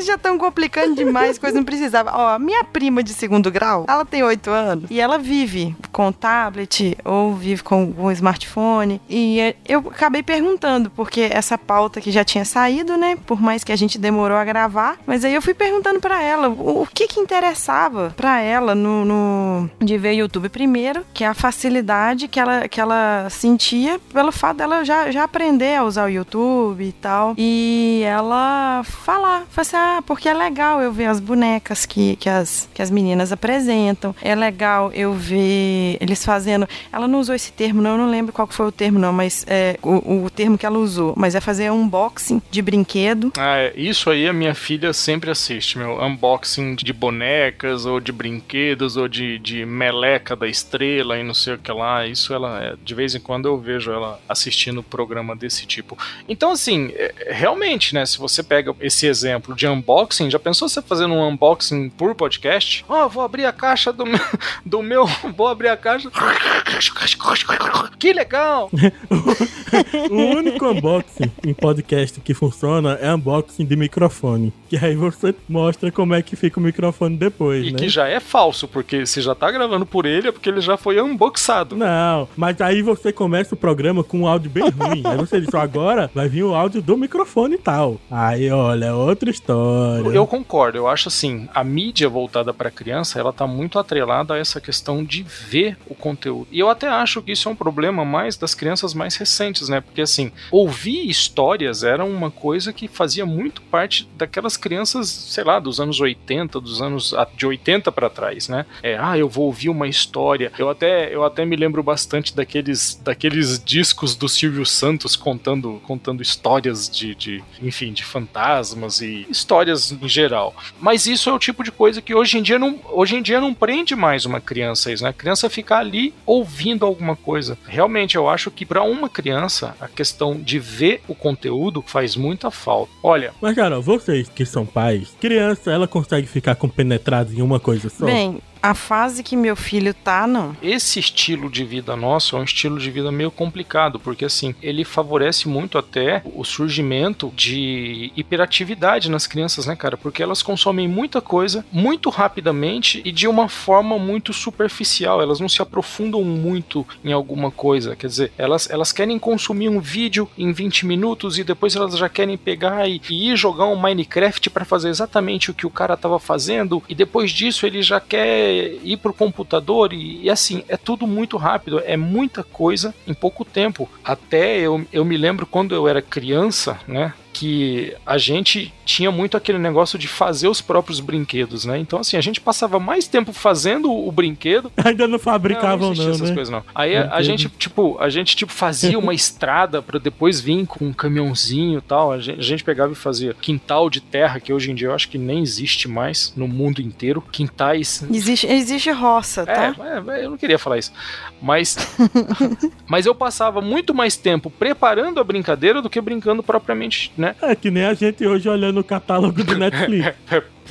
Speaker 2: Vocês já estão complicando demais, coisa não precisava. Ó, minha prima de segundo grau, ela tem oito anos e ela vive com tablet ou vive com um smartphone. E eh, eu acabei perguntando, porque essa pauta que já tinha saído, né? Por mais que a gente demorou a gravar, mas aí eu fui perguntando pra ela o, que que interessava pra ela no, no- de ver YouTube primeiro, que é a facilidade que ela, que ela sentia pelo fato dela já, já aprender a usar o YouTube e tal. E ela falar, falar assim, ah, porque é legal eu ver as bonecas que, que, as, que as meninas apresentam. É legal eu ver eles fazendo. Ela não usou esse termo, não, eu não lembro qual foi o termo, não, mas é o, o termo que ela usou. Mas é fazer unboxing de brinquedo.
Speaker 1: Ah, é, isso aí a minha filha sempre assiste, meu. Unboxing de bonecas, ou de brinquedos, ou de, de meleca da estrela e não sei o que lá. Isso ela, é, de vez em quando eu vejo ela assistindo programa desse tipo. Então, assim, é, realmente, né, se você pega esse exemplo de unboxing, já pensou você fazendo um unboxing por podcast? Ó, vou abrir a caixa do meu, do meu, vou abrir a caixa. Que legal!
Speaker 3: O único unboxing em podcast que funciona é unboxing de microfone. Que aí você mostra como é que fica o microfone depois,
Speaker 1: E
Speaker 3: né?
Speaker 1: que já é falso, porque se já tá gravando por ele, é porque ele já foi unboxado.
Speaker 3: Não, mas aí você começa o programa com um áudio bem ruim. aí você diz, agora vai vir o áudio do microfone e tal. Aí, olha, outra história.
Speaker 1: Eu concordo, eu acho assim, a mídia voltada para criança, ela tá muito atrelada a essa questão de ver o conteúdo. E eu até acho que isso é um problema mais das crianças mais recentes, né? Porque assim, ouvir histórias era uma coisa que fazia muito parte daquelas crianças, sei lá, dos anos 80, dos anos ah, de 80 para trás, né? É, ah, eu vou ouvir uma história. Eu até eu até me lembro bastante daqueles daqueles discos do Silvio Santos contando contando histórias de, de enfim, de fantasmas e histórias em geral. Mas isso é o tipo de coisa que hoje em dia não, hoje em dia não prende mais uma criança isso, né? A criança fica ali ouvindo alguma coisa. Realmente eu acho que para uma criança a questão de ver o conteúdo faz muita falta. Olha,
Speaker 3: Mas, cara, vocês que são pais, criança, ela consegue ficar compenetrada em uma coisa só?
Speaker 2: Bem, a fase que meu filho tá, não.
Speaker 1: Esse estilo de vida nosso é um estilo de vida meio complicado, porque assim, ele favorece muito até o surgimento de hiperatividade nas crianças, né, cara? Porque elas consomem muita coisa muito rapidamente e de uma forma muito superficial. Elas não se aprofundam muito em alguma coisa. Quer dizer, elas, elas querem consumir um vídeo em 20 minutos e depois elas já querem pegar e, e ir jogar um Minecraft para fazer exatamente o que o cara tava fazendo e depois disso ele já quer ir pro computador e, e assim, é tudo muito rápido, é muita coisa em pouco tempo. Até eu, eu me lembro quando eu era criança, né? Que a gente tinha muito aquele negócio de fazer os próprios brinquedos, né? Então, assim, a gente passava mais tempo fazendo o brinquedo.
Speaker 3: Ainda não fabricavam, não. não
Speaker 1: essas
Speaker 3: né?
Speaker 1: coisas, não. Aí a, a, gente, tipo, a gente, tipo, fazia uma estrada para depois vir com um caminhãozinho e tal. A gente, a gente, pegava e fazia quintal de terra, que hoje em dia eu acho que nem existe mais no mundo inteiro. Quintais.
Speaker 2: Existe, existe roça, tá?
Speaker 1: É, é eu não queria falar isso. Mas. mas eu passava muito mais tempo preparando a brincadeira do que brincando propriamente, né?
Speaker 3: É que nem a gente hoje olhando o catálogo do Netflix.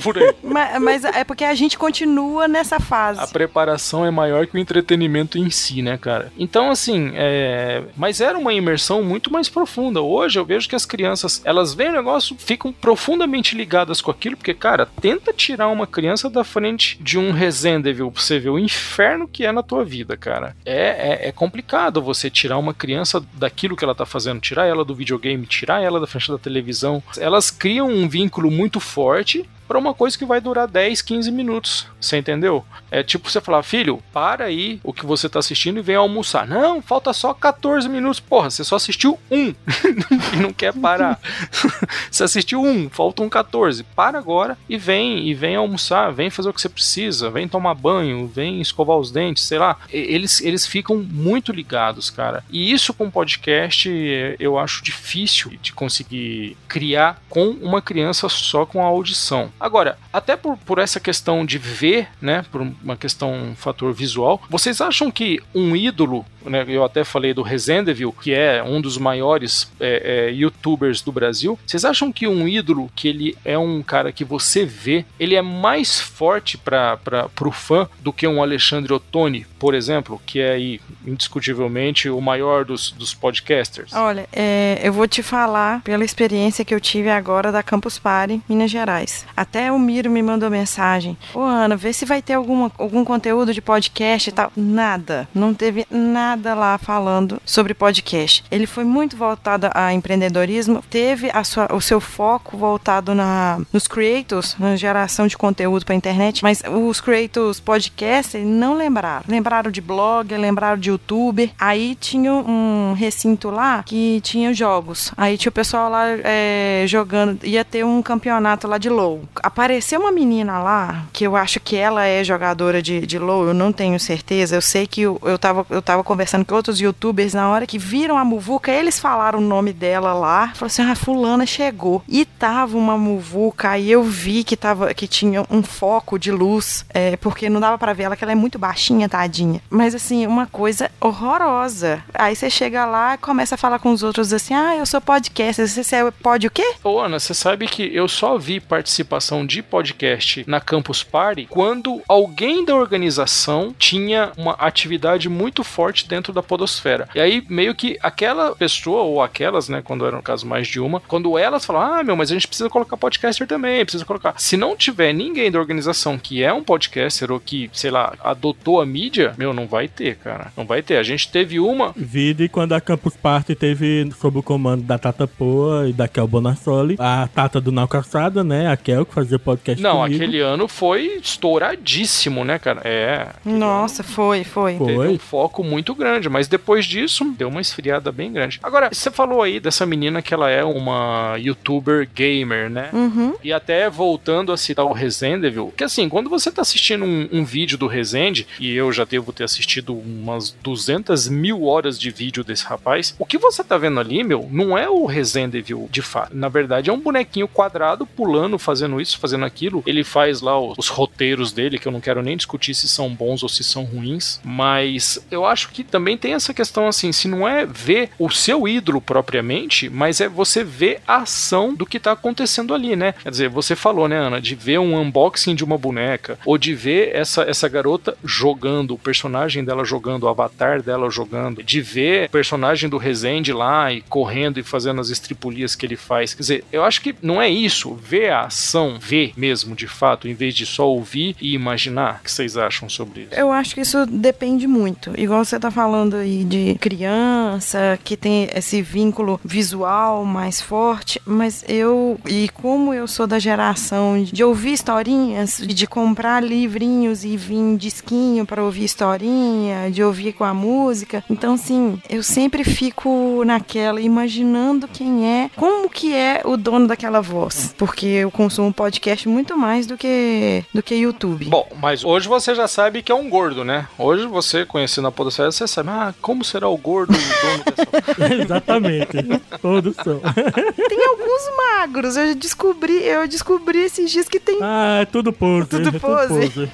Speaker 1: Por aí.
Speaker 2: Mas, mas, é porque a gente continua nessa fase.
Speaker 1: A preparação é maior que o entretenimento em si, né, cara? Então, assim, é... mas era uma imersão muito mais profunda. Hoje eu vejo que as crianças, elas veem o negócio, ficam profundamente ligadas com aquilo, porque, cara, tenta tirar uma criança da frente de um Resident Evil pra você ver o inferno que é na tua vida, cara. É, é, é complicado você tirar uma criança daquilo que ela tá fazendo, tirar ela do videogame, tirar ela da frente da televisão. Elas criam um vínculo muito forte para uma coisa que vai durar 10, 15 minutos. Você entendeu? É tipo você falar, filho, para aí o que você tá assistindo e vem almoçar. Não, falta só 14 minutos. Porra, você só assistiu um e não quer parar. você assistiu um, faltam 14. Para agora e vem e vem almoçar, vem fazer o que você precisa, vem tomar banho, vem escovar os dentes, sei lá. Eles, eles ficam muito ligados, cara. E isso com podcast eu acho difícil de conseguir criar com uma criança só com a audição. Agora, até por, por essa questão de ver, né, por uma questão, um fator visual, vocês acham que um ídolo, né, eu até falei do Resendeville, que é um dos maiores é, é, youtubers do Brasil, vocês acham que um ídolo, que ele é um cara que você vê, ele é mais forte para o fã do que um Alexandre Ottoni, por exemplo, que é aí, indiscutivelmente o maior dos, dos podcasters?
Speaker 2: Olha, é, eu vou te falar pela experiência que eu tive agora da Campus Party, Minas Gerais. Até o Miro me mandou mensagem: Ô Ana, vê se vai ter alguma, algum conteúdo de podcast e tal. Nada. Não teve nada lá falando sobre podcast. Ele foi muito voltado a empreendedorismo, teve a sua, o seu foco voltado na, nos creators, na geração de conteúdo para internet, mas os creators podcast não lembraram. Lembraram de blog, lembraram de youtuber. Aí tinha um recinto lá que tinha jogos. Aí tinha o pessoal lá é, jogando. Ia ter um campeonato lá de LOL. Apareceu uma menina lá, que eu acho que ela é jogadora de, de LOL, eu não tenho certeza. Eu sei que eu, eu, tava, eu tava conversando com outros youtubers na hora que viram a muvuca, eles falaram o nome dela lá. Falaram assim: ah, fulana chegou. E tava uma muvuca, aí eu vi que, tava, que tinha um foco de luz, é, porque não dava para ver ela, que ela é muito baixinha, tadinha tadinha. Mas assim, uma coisa horrorosa. Aí você chega lá e começa a falar com os outros assim: ah, eu sou podcast. Você é pode o quê?
Speaker 1: Ô, Ana, você sabe que eu só vi participação de podcast na Campus Party quando alguém da organização tinha uma atividade muito forte dentro da Podosfera. E aí, meio que aquela pessoa, ou aquelas, né, quando era no caso mais de uma, quando elas falam, ah, meu, mas a gente precisa colocar podcaster também, precisa colocar. Se não tiver ninguém da organização que é um podcaster ou que, sei lá, adotou a mídia, meu, não vai ter, cara. Não vai ter. A gente teve uma.
Speaker 3: Vide quando a Campus Party teve sob o comando da Tata Poa e da Kel Bonassoli, a Tata do Nau né? A Kel que fazia podcast
Speaker 1: Não,
Speaker 3: comigo.
Speaker 1: aquele ano foi estouradíssimo, né, cara? É.
Speaker 2: Nossa, foi, foi.
Speaker 1: Teve foi. um foco muito grande, mas depois disso deu uma esfriada bem grande. Agora, você falou aí dessa menina que ela é uma youtuber gamer, né?
Speaker 2: Uhum.
Speaker 1: E até voltando a citar o Resendeville, que assim, quando você tá assistindo um, um vídeo do Resende, e eu já devo ter assistido umas 200 mil horas de vídeo desse rapaz. O que você tá vendo ali, meu, não é o Resident Evil de fato. Na verdade, é um bonequinho quadrado pulando, fazendo fazendo isso, fazendo aquilo. Ele faz lá os, os roteiros dele, que eu não quero nem discutir se são bons ou se são ruins, mas eu acho que também tem essa questão assim, se não é ver o seu ídolo propriamente, mas é você ver a ação do que tá acontecendo ali, né? Quer dizer, você falou, né, Ana, de ver um unboxing de uma boneca, ou de ver essa, essa garota jogando, o personagem dela jogando, o avatar dela jogando, de ver o personagem do Resende lá e correndo e fazendo as estripulias que ele faz. Quer dizer, eu acho que não é isso, ver a ação, ver mesmo de fato, em vez de só ouvir e imaginar. O que vocês acham sobre isso?
Speaker 2: Eu acho que isso depende muito. Igual você tá falando aí de criança que tem esse vínculo visual mais forte, mas eu, e como eu sou da geração de ouvir historinhas, de comprar livrinhos e vir disquinho para ouvir historinha, de ouvir com a música, então sim, eu sempre fico naquela imaginando quem é, como que é o dono daquela voz, porque eu consumo podcast muito mais do que do que YouTube.
Speaker 1: Bom, mas hoje você já sabe que é um gordo, né? Hoje você conhecendo a podosfera, você sabe, ah, como será o gordo o dono dessa
Speaker 3: Exatamente. Todos são.
Speaker 2: Tem alguns magros, eu descobri, eu descobri esses dias que tem
Speaker 3: Ah, é tudo pose.
Speaker 2: Tudo
Speaker 3: é
Speaker 2: pose.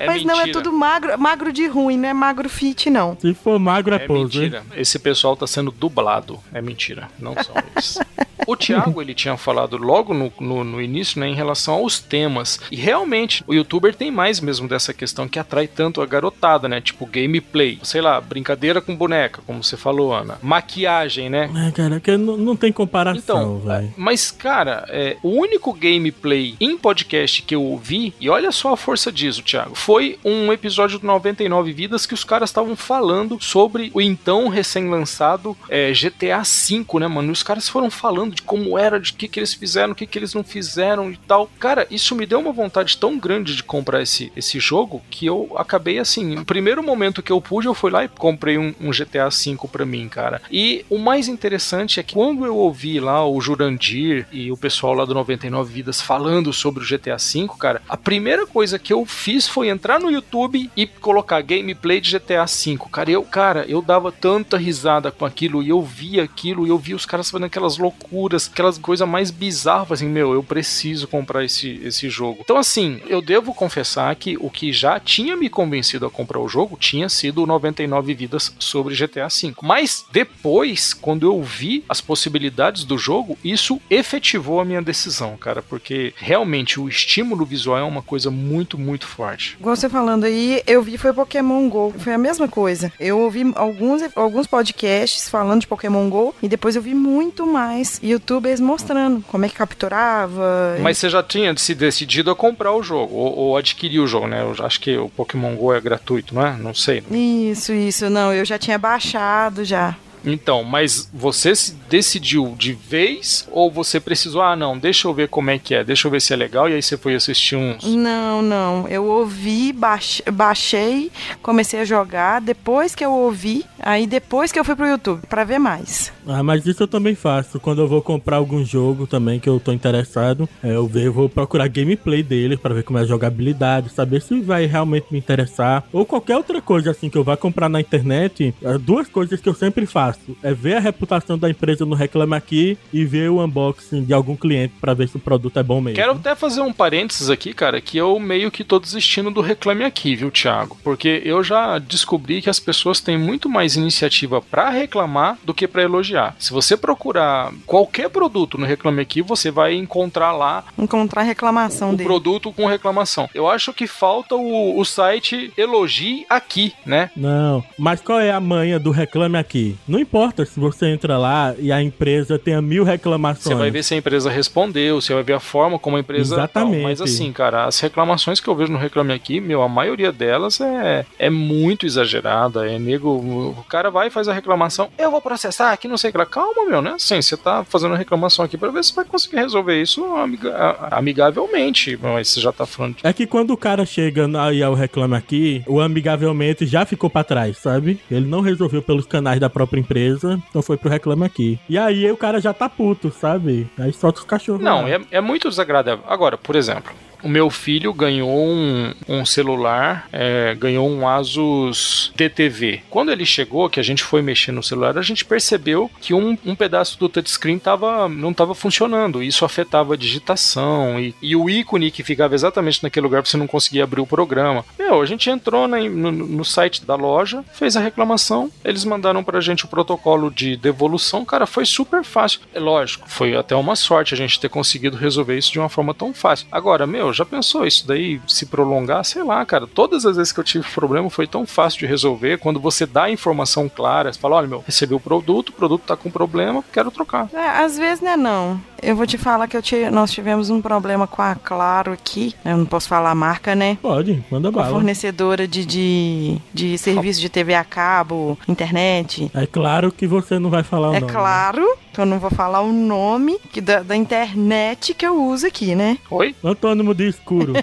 Speaker 1: É
Speaker 2: Mas não é
Speaker 1: mentira.
Speaker 2: tudo magro, magro de ruim, não é magro fit, não.
Speaker 3: Se for magro, é,
Speaker 1: É
Speaker 3: pose.
Speaker 1: mentira. Esse pessoal tá sendo dublado. É mentira. Não são eles. O Thiago, ele tinha falado logo no, no, no início, né, em relação aos temas. E realmente, o youtuber tem mais mesmo dessa questão que atrai tanto a garotada, né? Tipo, gameplay. Sei lá, brincadeira com boneca, como você falou, Ana. Maquiagem, né?
Speaker 3: É, cara, que não, não tem comparação,
Speaker 1: Então,
Speaker 3: velho.
Speaker 1: mas cara, é, o único gameplay em podcast que eu ouvi, e olha só a força disso, Thiago, foi um episódio do 99 Vidas que os caras estavam falando sobre o então recém-lançado é, GTA V, né, mano? E os caras foram falando de como era, de que que eles fizeram, o que que eles não fizeram e tal. Cara, isso me deu uma vontade tão grande de comprar esse, esse jogo que eu acabei assim, no primeiro momento que eu pude, eu fui lá e comprei um, um GTA V pra mim, cara. E o mais interessante é que quando eu ouvi lá o Jurandir e o pessoal lá do 99 Vidas falando sobre o GTA V, cara, a primeira coisa que eu fiz foi entrar no YouTube e colocar gameplay de GTA V. Cara, eu, cara, eu dava tanta risada com aquilo e eu via aquilo e eu via os caras fazendo aquelas loucuras, aquelas coisas mais bizarras, assim, meu, eu preciso comprar esse, esse jogo. Então, assim, eu devo confessar que o que já tinha me convencido a comprar o jogo tinha sido o 99 Vidas sobre GTA V. Mas depois, quando eu vi as possibilidades do jogo, isso efetivou a minha decisão, cara, porque realmente o estímulo visual é uma coisa muito, muito forte.
Speaker 2: Igual você falando aí, eu vi foi Pokémon GO. Foi a mesma coisa. Eu ouvi alguns, alguns podcasts falando de Pokémon GO e depois eu vi muito mais youtubers mostrando como é que capturava.
Speaker 1: Mas você já tinha se decidido a comprar o jogo, ou, ou adquirir o jogo, né? Eu acho que o Pokémon GO é gratuito, não é? Não sei.
Speaker 2: Isso, isso. Não, eu já tinha baixado já.
Speaker 1: Então, mas você se decidiu de vez ou você precisou, ah, não, deixa eu ver como é que é, deixa eu ver se é legal, e aí você foi assistir uns.
Speaker 2: Não, não. Eu ouvi, baix- baixei, comecei a jogar. Depois que eu ouvi, aí depois que eu fui pro YouTube pra ver mais.
Speaker 3: Ah, mas isso eu também faço. Quando eu vou comprar algum jogo também que eu tô interessado, é, eu vou procurar gameplay dele pra ver como é a jogabilidade, saber se vai realmente me interessar. Ou qualquer outra coisa assim que eu vá comprar na internet. é, Duas coisas que eu sempre faço é ver a reputação da empresa no Reclame Aqui e ver o unboxing de algum cliente pra ver se o produto é bom mesmo.
Speaker 1: Quero até fazer um parênteses aqui, cara, que eu meio que tô desistindo do Reclame Aqui, viu, Thiago? Porque eu já descobri que as pessoas têm muito mais iniciativa pra reclamar do que pra elogiar. Se você procurar qualquer produto no Reclame Aqui, você vai encontrar lá
Speaker 2: Encontrar reclamação
Speaker 1: o
Speaker 2: dele.
Speaker 1: produto com reclamação. Eu acho que falta o, o site Elogie Aqui, né?
Speaker 3: Não, mas qual é a manha do Reclame Aqui? Não importa se você entra lá e a empresa tenha mil reclamações.
Speaker 1: Você vai ver se a empresa respondeu, você vai ver a forma como a empresa.
Speaker 3: Exatamente.
Speaker 1: Tal. Mas assim, cara, as reclamações que eu vejo no Reclame Aqui, meu, a maioria delas é, é muito exagerada. É nego. O cara vai e faz a reclamação. Eu vou processar aqui, não sei o que lá. Calma, meu, né? Assim, você tá fazendo reclamação aqui pra ver se vai conseguir resolver isso amiga- amigavelmente. Mas você já tá falando. de-
Speaker 3: É que quando o cara chega aí ao Reclame Aqui, o amigavelmente já ficou pra trás, sabe? Ele não resolveu pelos canais da própria empresa, então foi pro Reclame Aqui. E aí o cara já tá puto, sabe? Aí solta os cachorros.
Speaker 1: Não, é, é muito desagradável. Agora, por exemplo. O meu filho ganhou um, um celular, é, ganhou um Asus DTV. Quando ele chegou, que a gente foi mexer no celular, a gente percebeu que um, um pedaço do touchscreen tava, não estava funcionando. Isso afetava a digitação e, e, o ícone que ficava exatamente naquele lugar você não conseguia abrir o programa. Meu, a gente entrou na, no, no, site da loja, fez a reclamação, eles mandaram pra gente o protocolo de devolução. Cara, foi super fácil. É lógico, foi até uma sorte a gente ter conseguido resolver isso de uma forma tão fácil. Agora, meu, já pensou isso daí se prolongar? Sei lá, cara. Todas as vezes que eu tive problema foi tão fácil de resolver. Quando você dá a informação clara, você fala: olha, meu, recebi o produto, o produto tá com problema, quero trocar.
Speaker 2: É, às vezes, né, não. Eu vou te falar que eu nós tivemos um problema com a Claro aqui. Eu não posso falar a marca, né?
Speaker 3: Pode, manda bala.
Speaker 2: fornecedora de, de, de serviço de TV a cabo, internet.
Speaker 3: É claro que você não vai falar o
Speaker 2: é
Speaker 3: nome.
Speaker 2: É claro que eu não vou falar o nome que da, da internet que eu uso aqui, né?
Speaker 1: Oi?
Speaker 3: Antônimo de escuro. né?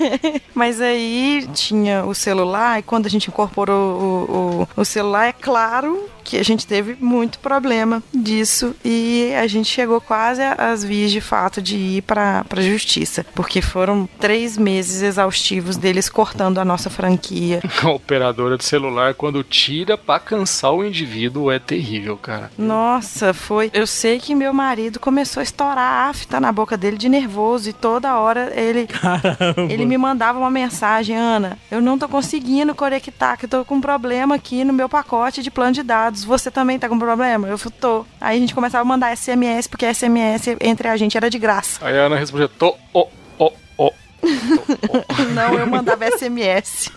Speaker 2: Mas aí tinha o celular e quando a gente incorporou o, o, o celular, é claro que a gente teve muito problema disso e a gente chegou quase às vias de fato de ir para a justiça, porque foram três meses exaustivos deles cortando a nossa franquia.
Speaker 1: A operadora de celular, quando tira para cansar o indivíduo, é terrível, cara.
Speaker 2: Nossa, foi. Eu sei que meu marido começou a estourar afta na boca dele de nervoso e toda hora ele.
Speaker 3: Caramba.
Speaker 2: Ele me mandava uma mensagem, Ana, eu não tô conseguindo conectar, que eu tô com um problema aqui no meu pacote de plano de dados dados, você também tá com problema? Eu tô. Aí a gente começava a mandar SMS, porque SMS entre a gente era de graça.
Speaker 1: Aí a Ana respondia, tô, ó, ó, ó.
Speaker 2: Não, eu mandava SMS.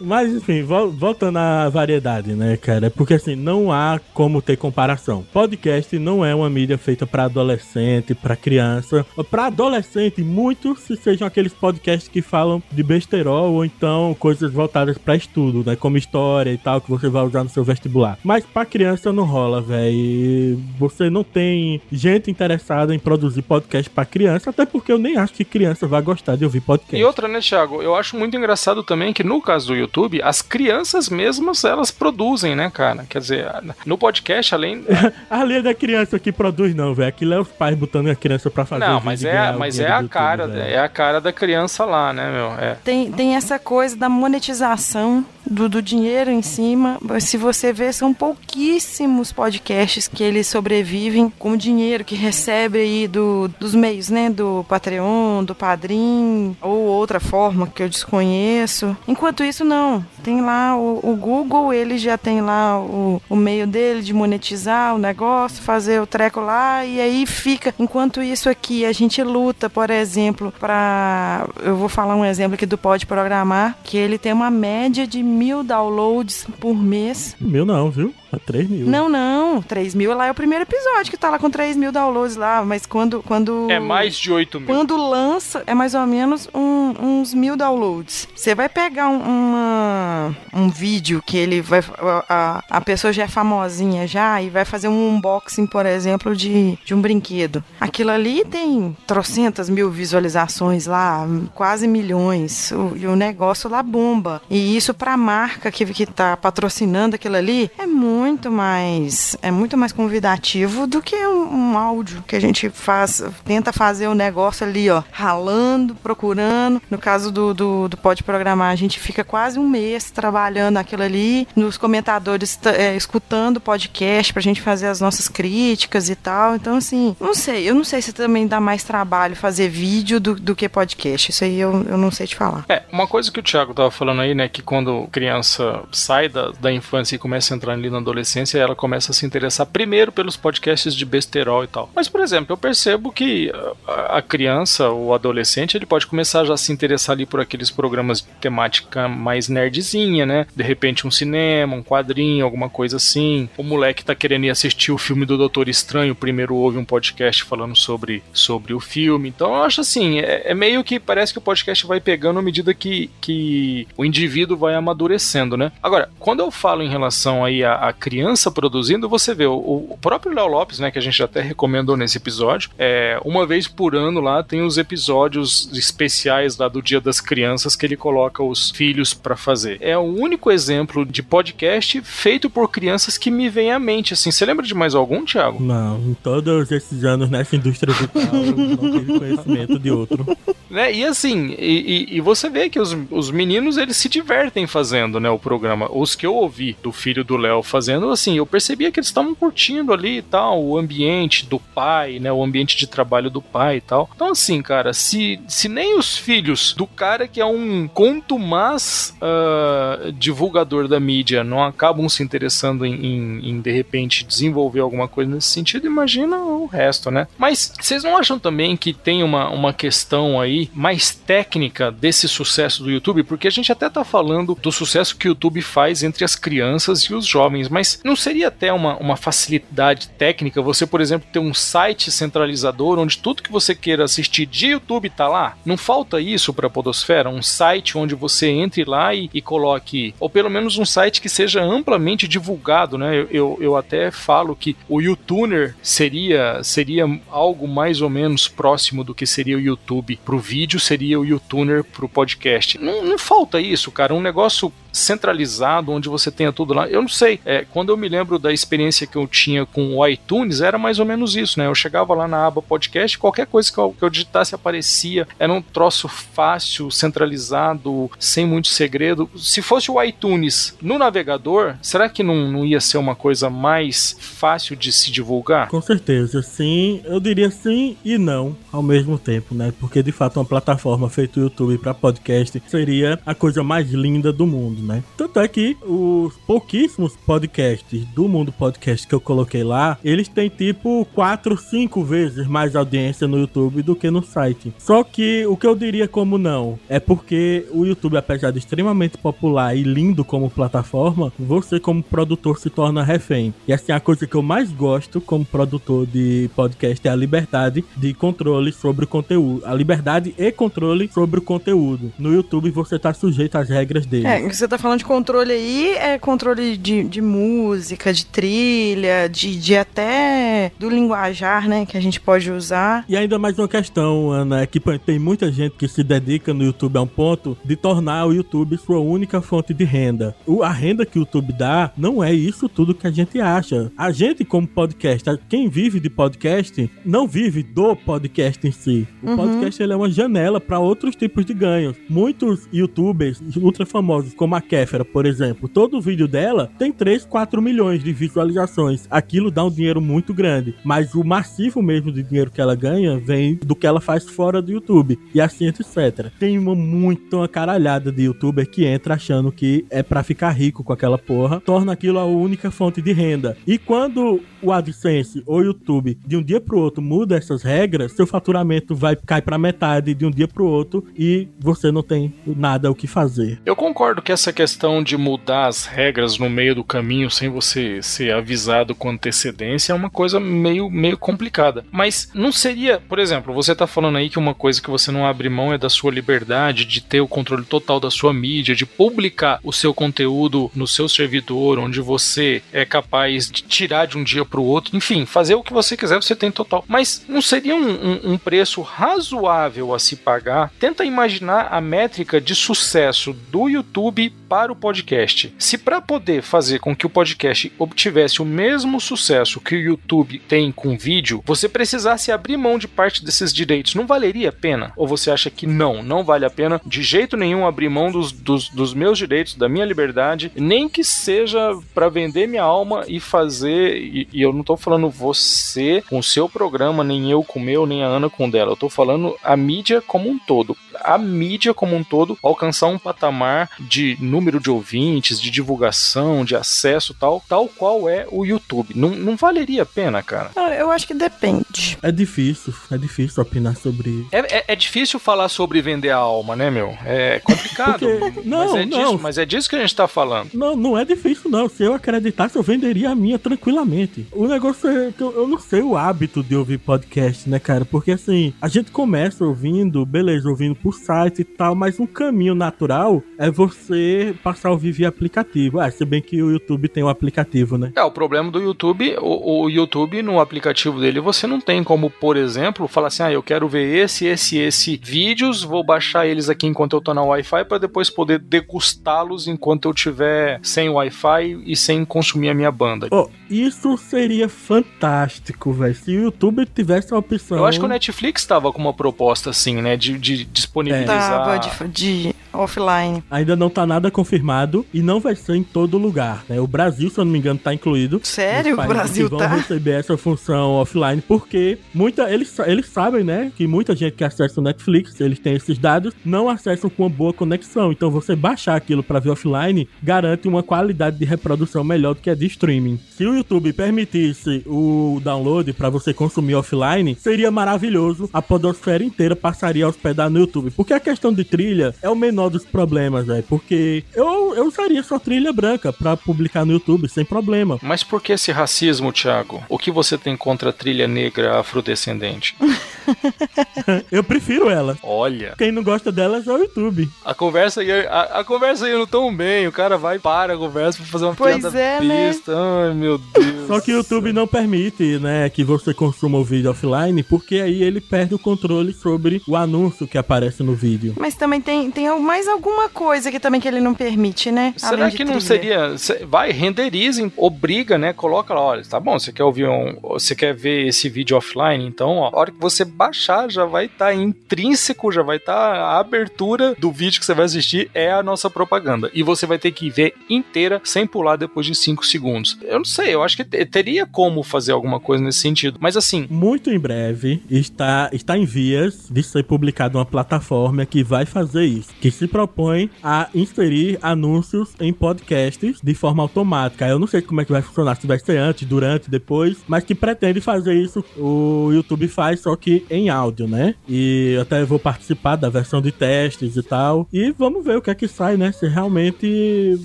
Speaker 3: Mas enfim, voltando à variedade, né, cara? Porque assim, não há como ter comparação. Podcast não é uma mídia feita para adolescente, para criança. Para adolescente, muitos se sejam aqueles podcasts que falam de besterol ou então coisas voltadas para estudo, né? Como história e tal, que você vai usar no seu vestibular. Mas para criança não rola, velho. Você não tem gente interessada em produzir podcast para criança, até porque eu nem acho que criança vai gostar de ouvir podcast.
Speaker 1: E outra, né, Thiago? Eu acho muito engraçado também que no caso do YouTube, YouTube, as crianças mesmas elas produzem, né, cara? Quer dizer, no podcast, além.
Speaker 3: Ali é da criança que produz, não, velho. Aquilo é os pais botando a criança pra fazer
Speaker 1: Não, mas é, mas é a cara, é a cara da criança lá, né, meu? É.
Speaker 2: Tem, tem essa coisa da monetização do, do dinheiro em cima. Se você vê, são pouquíssimos podcasts que eles sobrevivem com o dinheiro que recebe aí do, dos meios, né? Do Patreon, do Padrim, ou outra forma que eu desconheço. Enquanto isso, não. Tem lá o, o Google, ele já tem lá o, o meio dele de monetizar o negócio, fazer o treco lá, e aí fica. Enquanto isso aqui, a gente luta, por exemplo, para. Eu vou falar um exemplo aqui do Pode Programar, que ele tem uma média de mil downloads por mês.
Speaker 3: Mil não, viu? A 3 mil.
Speaker 2: Não, não. 3 mil lá é o primeiro episódio que tá lá com 3 mil downloads lá. Mas quando. quando
Speaker 1: é mais de 8 mil.
Speaker 2: Quando lança, é mais ou menos um, uns mil downloads. Você vai pegar um, uma, um vídeo que ele vai. A, a pessoa já é famosinha já e vai fazer um unboxing, por exemplo, de, de um brinquedo. Aquilo ali tem trocentas mil visualizações lá, quase milhões. O, e o negócio lá bomba. E isso pra marca que, que tá patrocinando aquilo ali é muito muito mais é muito mais convidativo do que um, um, áudio que a gente faz tenta fazer o negócio ali ó ralando procurando. No caso do, do, do pode programar a gente fica quase um mês trabalhando aquilo ali nos comentadores é, escutando podcast pra gente fazer as nossas críticas e tal. Então assim não sei eu não sei se também dá mais trabalho fazer vídeo do, do que podcast. Isso aí eu, eu não sei te falar.
Speaker 1: É uma coisa que o Thiago tava falando aí né que quando criança sai da, da infância e começa a entrar ali na adolescência, ela começa a se interessar primeiro pelos podcasts de besterol e tal. Mas, por exemplo, eu percebo que a criança, o adolescente, ele pode começar já a se interessar ali por aqueles programas de temática mais nerdzinha, né? De repente um cinema, um quadrinho, alguma coisa assim. O moleque tá querendo ir assistir o filme do Doutor Estranho, primeiro ouve um podcast falando sobre, sobre o filme. Então eu acho assim, é, é meio que parece que o podcast vai pegando à medida que, que o indivíduo vai amadurecendo, né? Agora, quando eu falo em relação aí a, a criança produzindo, você vê o, o próprio Léo Lopes, né, que a gente até recomendou nesse episódio, é, uma vez por ano lá tem os episódios especiais lá do Dia das Crianças que ele coloca os filhos filhos para fazer. É o único exemplo de podcast feito por crianças que me vem à mente. Assim, você lembra de mais algum, Thiago?
Speaker 3: Não, em todos esses anos nessa indústria vital, eu não tive conhecimento de outro.
Speaker 1: Né? E assim, e, e, e você vê que os, os meninos eles se divertem fazendo, né, o programa. Os que eu ouvi do filho do Léo fazendo, assim, eu percebia que eles estavam curtindo ali e tal, o ambiente do pai, né, o ambiente de trabalho do pai e tal. Então, assim, cara, se, se nem os filhos do cara que é um contumaz uh, divulgador da mídia não acabam se interessando em, em, em, de repente, desenvolver alguma coisa nesse sentido, imagina o resto, né? Mas vocês não acham também que tem uma, uma questão aí mais técnica desse sucesso do YouTube? Porque a gente até tá falando do sucesso que o YouTube faz entre as crianças e os jovens, mas não seria até uma, uma facilidade técnica você, por exemplo, ter um site centralizador onde tudo que você queira assistir de YouTube tá lá? Não falta isso para a Podosfera? Um site onde você entre lá e, e, coloque, ou pelo menos um site que seja amplamente divulgado, né? Eu, eu, eu até falo que o YouTuner seria, seria algo mais ou menos próximo do que seria o YouTube pro vídeo, seria o YouTuner pro podcast. Não, não falta isso, cara. Um negócio centralizado, onde você tenha tudo lá. Eu não sei, é, quando eu me lembro da experiência que eu tinha com o iTunes, era mais ou menos isso, né? Eu chegava lá na aba podcast, qualquer coisa que eu, que eu digitasse aparecia, era um troço fácil, centralizado, sem muito segredo. Se fosse o iTunes no navegador, será que não, não ia ser uma coisa mais fácil de se divulgar?
Speaker 3: Com certeza, sim. Eu diria sim e não ao mesmo tempo, né? Porque de fato uma plataforma feita YouTube para podcast seria a coisa mais linda do mundo né? Tanto é que os pouquíssimos podcasts do mundo podcast que eu coloquei lá, eles têm tipo 4, 5 vezes mais audiência no YouTube do que no site. Só que o que eu diria como não é porque o YouTube, apesar de extremamente popular e lindo como plataforma, você como produtor se torna refém. E assim, a coisa que eu mais gosto como produtor de podcast é a liberdade de controle sobre o conteúdo. A liberdade e controle sobre o conteúdo. No YouTube você tá sujeito às regras dele.
Speaker 2: É, você tá falando de controle aí, é controle de, de música, de trilha, de, de até do linguajar, né, que a gente pode usar.
Speaker 3: E ainda mais uma questão, Ana, é que tem muita gente que se dedica no YouTube a um ponto de tornar o YouTube sua única fonte de renda. O, a renda que o YouTube dá não é isso tudo que a gente acha. A gente, como podcast, quem vive de podcast, não vive do podcast em si. O uhum. podcast ele é uma janela para outros tipos de ganhos. Muitos youtubers ultra famosos, como como a Kéfera, por exemplo, todo vídeo dela tem 3, 4 milhões de visualizações. Aquilo dá um dinheiro muito grande, mas o massivo mesmo de dinheiro que ela ganha vem do que ela faz fora do YouTube e assim etc. Tem uma muito uma caralhada de youtuber que entra achando que é para ficar rico com aquela porra, torna aquilo a única fonte de renda. E quando o AdSense ou YouTube de um dia pro outro muda essas regras, seu faturamento vai cair para metade de um dia pro outro e você não tem nada o que fazer.
Speaker 1: Eu concordo que essa questão de mudar as regras no meio do caminho sem você ser avisado com antecedência é uma coisa meio, meio complicada. Mas não seria, por exemplo, você tá falando aí que uma coisa que você não abre mão é da sua liberdade de ter o controle total da sua mídia, de publicar o seu conteúdo no seu servidor, onde você é capaz de tirar de um dia para o outro, enfim, fazer o que você quiser, você tem total. Mas não seria um, um, um preço razoável a se pagar? Tenta imaginar a métrica de sucesso do YouTube para o podcast. Se para poder fazer com que o podcast obtivesse o mesmo sucesso que o YouTube tem com vídeo, você precisasse abrir mão de parte desses direitos, não valeria a pena? Ou você acha que não, não vale a pena de jeito nenhum abrir mão dos, dos, dos meus direitos, da minha liberdade, nem que seja para vender minha alma e fazer, e, e eu não tô falando você com o seu programa, nem eu com o meu, nem a Ana com o dela, eu tô falando a mídia como um todo. A mídia como um todo alcançar um patamar de número de ouvintes, de divulgação, de acesso tal, tal qual é o YouTube. Não, não valeria a pena, cara.
Speaker 2: Eu acho que depende.
Speaker 3: É difícil, é difícil opinar sobre isso.
Speaker 1: É, é, é difícil falar sobre vender a alma, né, meu? É complicado. Porque, não, mas, é não. Disso, mas é disso que a gente tá falando.
Speaker 3: Não, não é difícil, não. Se eu acreditasse, eu venderia a minha tranquilamente. O negócio é que eu, eu não sei o hábito de ouvir podcast, né, cara? Porque assim, a gente começa ouvindo, beleza, ouvindo por por site e tal, mas um caminho natural é você passar o vídeo via aplicativo. Ah, se bem que o YouTube tem o um aplicativo, né?
Speaker 1: É, o problema do YouTube, o, o, YouTube no aplicativo dele, você não tem como, por exemplo, falar assim, ah, eu quero ver esse, esse, esse vídeos, vou baixar eles aqui enquanto eu tô na Wi-Fi para depois poder degustá-los enquanto eu tiver sem Wi-Fi e sem consumir a minha banda.
Speaker 3: Oh, isso seria fantástico, velho. Se o YouTube tivesse a opção.
Speaker 1: Eu acho que o Netflix tava com uma proposta assim, né? De, de disponibilizar.
Speaker 2: Tava de, de offline.
Speaker 3: Ainda não tá nada confirmado e não vai ser em todo lugar, né? O Brasil, se eu não me engano, tá incluído.
Speaker 2: Sério? O Brasil
Speaker 3: que
Speaker 2: tá?
Speaker 3: vão receber essa função offline porque muita eles, eles sabem, né, que muita gente que acessa o Netflix, eles têm esses dados, não acessam com uma boa conexão. Então você baixar aquilo para ver offline garante uma qualidade de reprodução melhor do que a de streaming. Se o YouTube permitisse o download para você consumir offline, seria maravilhoso. A podosfera inteira passaria a hospedar no YouTube. Porque a questão de trilha é o menor dos problemas, velho. Porque eu, eu usaria só trilha branca para publicar no YouTube sem problema.
Speaker 1: Mas por que esse racismo, Thiago? O que você tem contra a trilha negra afrodescendente?
Speaker 3: eu prefiro ela.
Speaker 1: Olha.
Speaker 3: Quem não gosta delas é o YouTube.
Speaker 1: A conversa ia, a, a conversa ia não tão bem. O cara vai para a conversa pra fazer uma
Speaker 2: pois
Speaker 1: piada
Speaker 2: é, né?
Speaker 1: pista. Ai, meu Deus.
Speaker 3: Só que o YouTube não permite, né, que você consuma o vídeo offline, porque aí ele perde o controle sobre o anúncio que aparece no vídeo.
Speaker 2: Mas também tem, tem mais alguma coisa que também que ele não permite, né?
Speaker 1: Será que não seria. Vai, renderizem, obriga, né? Coloca lá, olha, tá bom, você quer ouvir um. Você quer ver esse vídeo offline? Então, ó, a hora que você baixar, já vai estar tá intrínseco, já vai estar tá a abertura do vídeo que você vai assistir é a nossa propaganda. E você vai ter que ver inteira sem pular depois de 5 segundos. Eu não sei, eu acho que teria como fazer alguma coisa nesse sentido. Mas assim.
Speaker 3: Muito em breve está, está em vias de ser publicada uma plataforma que vai fazer isso. Que se propõe a inserir anúncios em podcasts de forma automática. Eu não sei como é que vai funcionar, se vai ser antes, durante, depois, mas que pretende fazer isso. O YouTube faz, só que em áudio, né? E eu até vou participar da versão de testes e tal. E vamos ver o que é que sai, né? Se realmente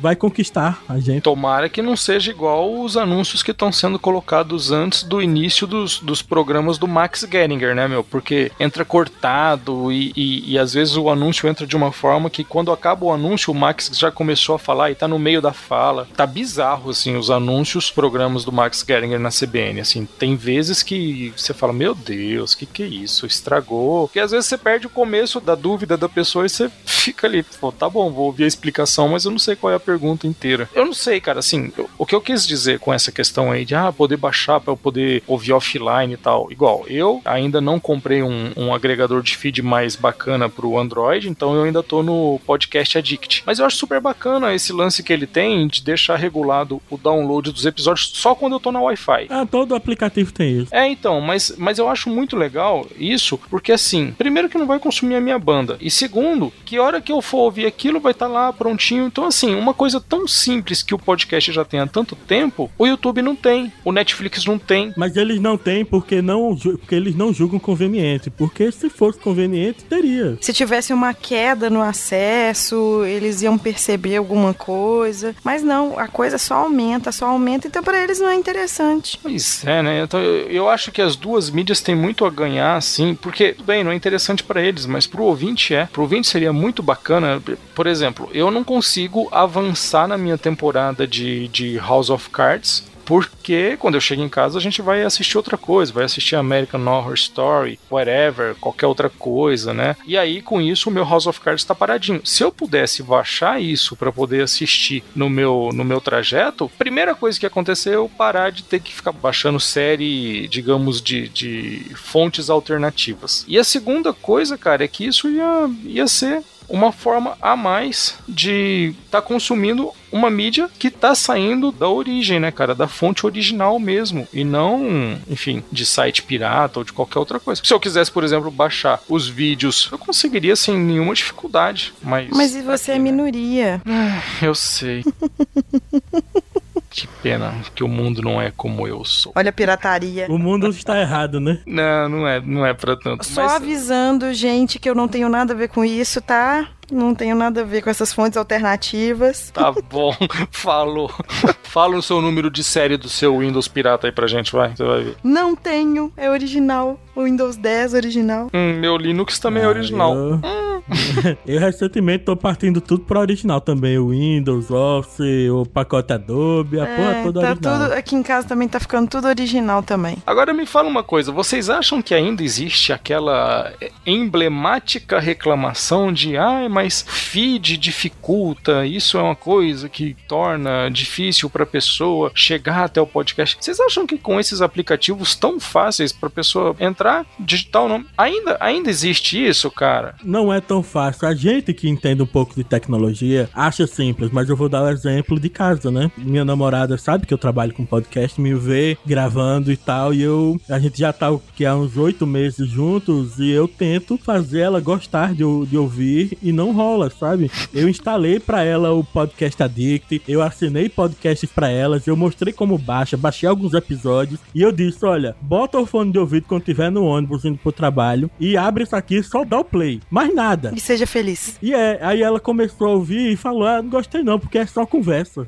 Speaker 3: vai conquistar a gente.
Speaker 1: Tomara que não seja igual os anúncios que estão sendo colocados antes do início dos, dos programas do Max Geringer, né, meu? Porque entra cortado e, e, e às vezes o anúncio entra de uma forma que quando acaba o anúncio, o Max já começou a falar e tá no meio da fala. Tá bizarro, assim, os anúncios, programas do Max Geringer na CBN, assim. Tem vezes que você fala, meu Deus, que que isso? Estragou. Porque às vezes você perde o começo da dúvida da pessoa e você fica ali, pô, tá bom, vou ouvir a explicação, mas eu não sei qual é a pergunta inteira. Eu não sei, cara, assim, o que eu quis dizer com essa questão aí de, ah, poder baixar para eu poder ouvir offline e tal. Igual, eu ainda não comprei um, um agregador de feed mais bacana pro Android, então eu ainda tô no Podcast Addict. Mas eu acho super bacana esse lance que ele tem de deixar regulado o download dos episódios só quando eu tô na Wi-Fi.
Speaker 3: Ah, todo aplicativo tem isso.
Speaker 1: É, então, mas, mas eu acho muito legal isso, porque assim, primeiro que não vai consumir a minha banda, e segundo, que hora que eu for ouvir aquilo vai estar tá lá prontinho. Então, assim, uma coisa tão simples que o podcast já tem há tanto tempo, o YouTube não tem, o Netflix não tem.
Speaker 3: Mas eles não têm porque, não, porque eles não julgam conveniente, porque se fosse conveniente, teria.
Speaker 2: Se tivesse uma queda no acesso, eles iam perceber alguma coisa. Mas não, a coisa só aumenta, só aumenta, então para eles não é interessante.
Speaker 1: Pois é, né? Então eu acho que as duas mídias têm muito a ganhar, assim, porque, bem, não é interessante para eles, mas pro ouvinte é. Pro ouvinte seria muito bacana. Por exemplo, eu não consigo avançar na minha temporada de, de House of Cards porque quando eu chego em casa a gente vai assistir outra coisa, vai assistir American Horror Story, whatever, qualquer outra coisa, né? E aí com isso o meu House of Cards está paradinho. Se eu pudesse baixar isso para poder assistir no meu no meu trajeto, primeira coisa que aconteceu é parar de ter que ficar baixando série, digamos, de, de fontes alternativas. E a segunda coisa, cara, é que isso ia, ia ser uma forma a mais de estar tá consumindo uma mídia que tá saindo da origem, né, cara? Da fonte original mesmo. E não, enfim, de site pirata ou de qualquer outra coisa. Se eu quisesse, por exemplo, baixar os vídeos, eu conseguiria sem nenhuma dificuldade. Mas.
Speaker 2: Mas e você é minoria?
Speaker 1: Eu sei. Que pena que o mundo não é como eu sou.
Speaker 2: Olha a pirataria.
Speaker 3: O mundo está errado, né?
Speaker 1: Não, não é, não é pra tanto.
Speaker 2: Só mas... avisando, gente, que eu não tenho nada a ver com isso, tá? Não tenho nada a ver com essas fontes alternativas.
Speaker 1: Tá bom, falou. Fala o seu número de série do seu Windows pirata aí pra gente, vai. Você vai ver.
Speaker 2: Não tenho, é original. O Windows 10 original.
Speaker 1: Hum, meu Linux também é original. Eu... Hum.
Speaker 3: eu recentemente tô partindo tudo pro original também. O Windows, Office, o pacote Adobe, a
Speaker 2: É,
Speaker 3: porra toda
Speaker 2: tá
Speaker 3: original.
Speaker 2: tudo, aqui em casa também tá ficando tudo original também.
Speaker 1: Agora me fala uma coisa, vocês acham que ainda existe aquela emblemática reclamação de ai, mas feed dificulta, isso é uma coisa que torna difícil pra pessoa chegar até o podcast. Vocês acham que com esses aplicativos tão fáceis pra pessoa entrar, nome, ainda ainda existe isso, cara?
Speaker 3: Não é tão fácil. A gente que entende um pouco de tecnologia acha simples, mas eu vou dar o exemplo de casa, né? Minha namorada sabe que eu trabalho com podcast, me vê gravando e tal, e eu a gente já tá há uns oito meses juntos e eu tento fazer ela gostar de, de ouvir e não rola, sabe? Eu instalei pra ela o podcast Addict, eu assinei podcasts pra elas, eu mostrei como baixa, baixei alguns episódios e eu disse, olha, bota o fone de ouvido quando tiver no ônibus indo pro trabalho e abre isso aqui e só dá o play. Mais nada.
Speaker 2: E seja feliz.
Speaker 3: E é, aí ela começou a ouvir e falou: Ah, não gostei não, porque é só conversa.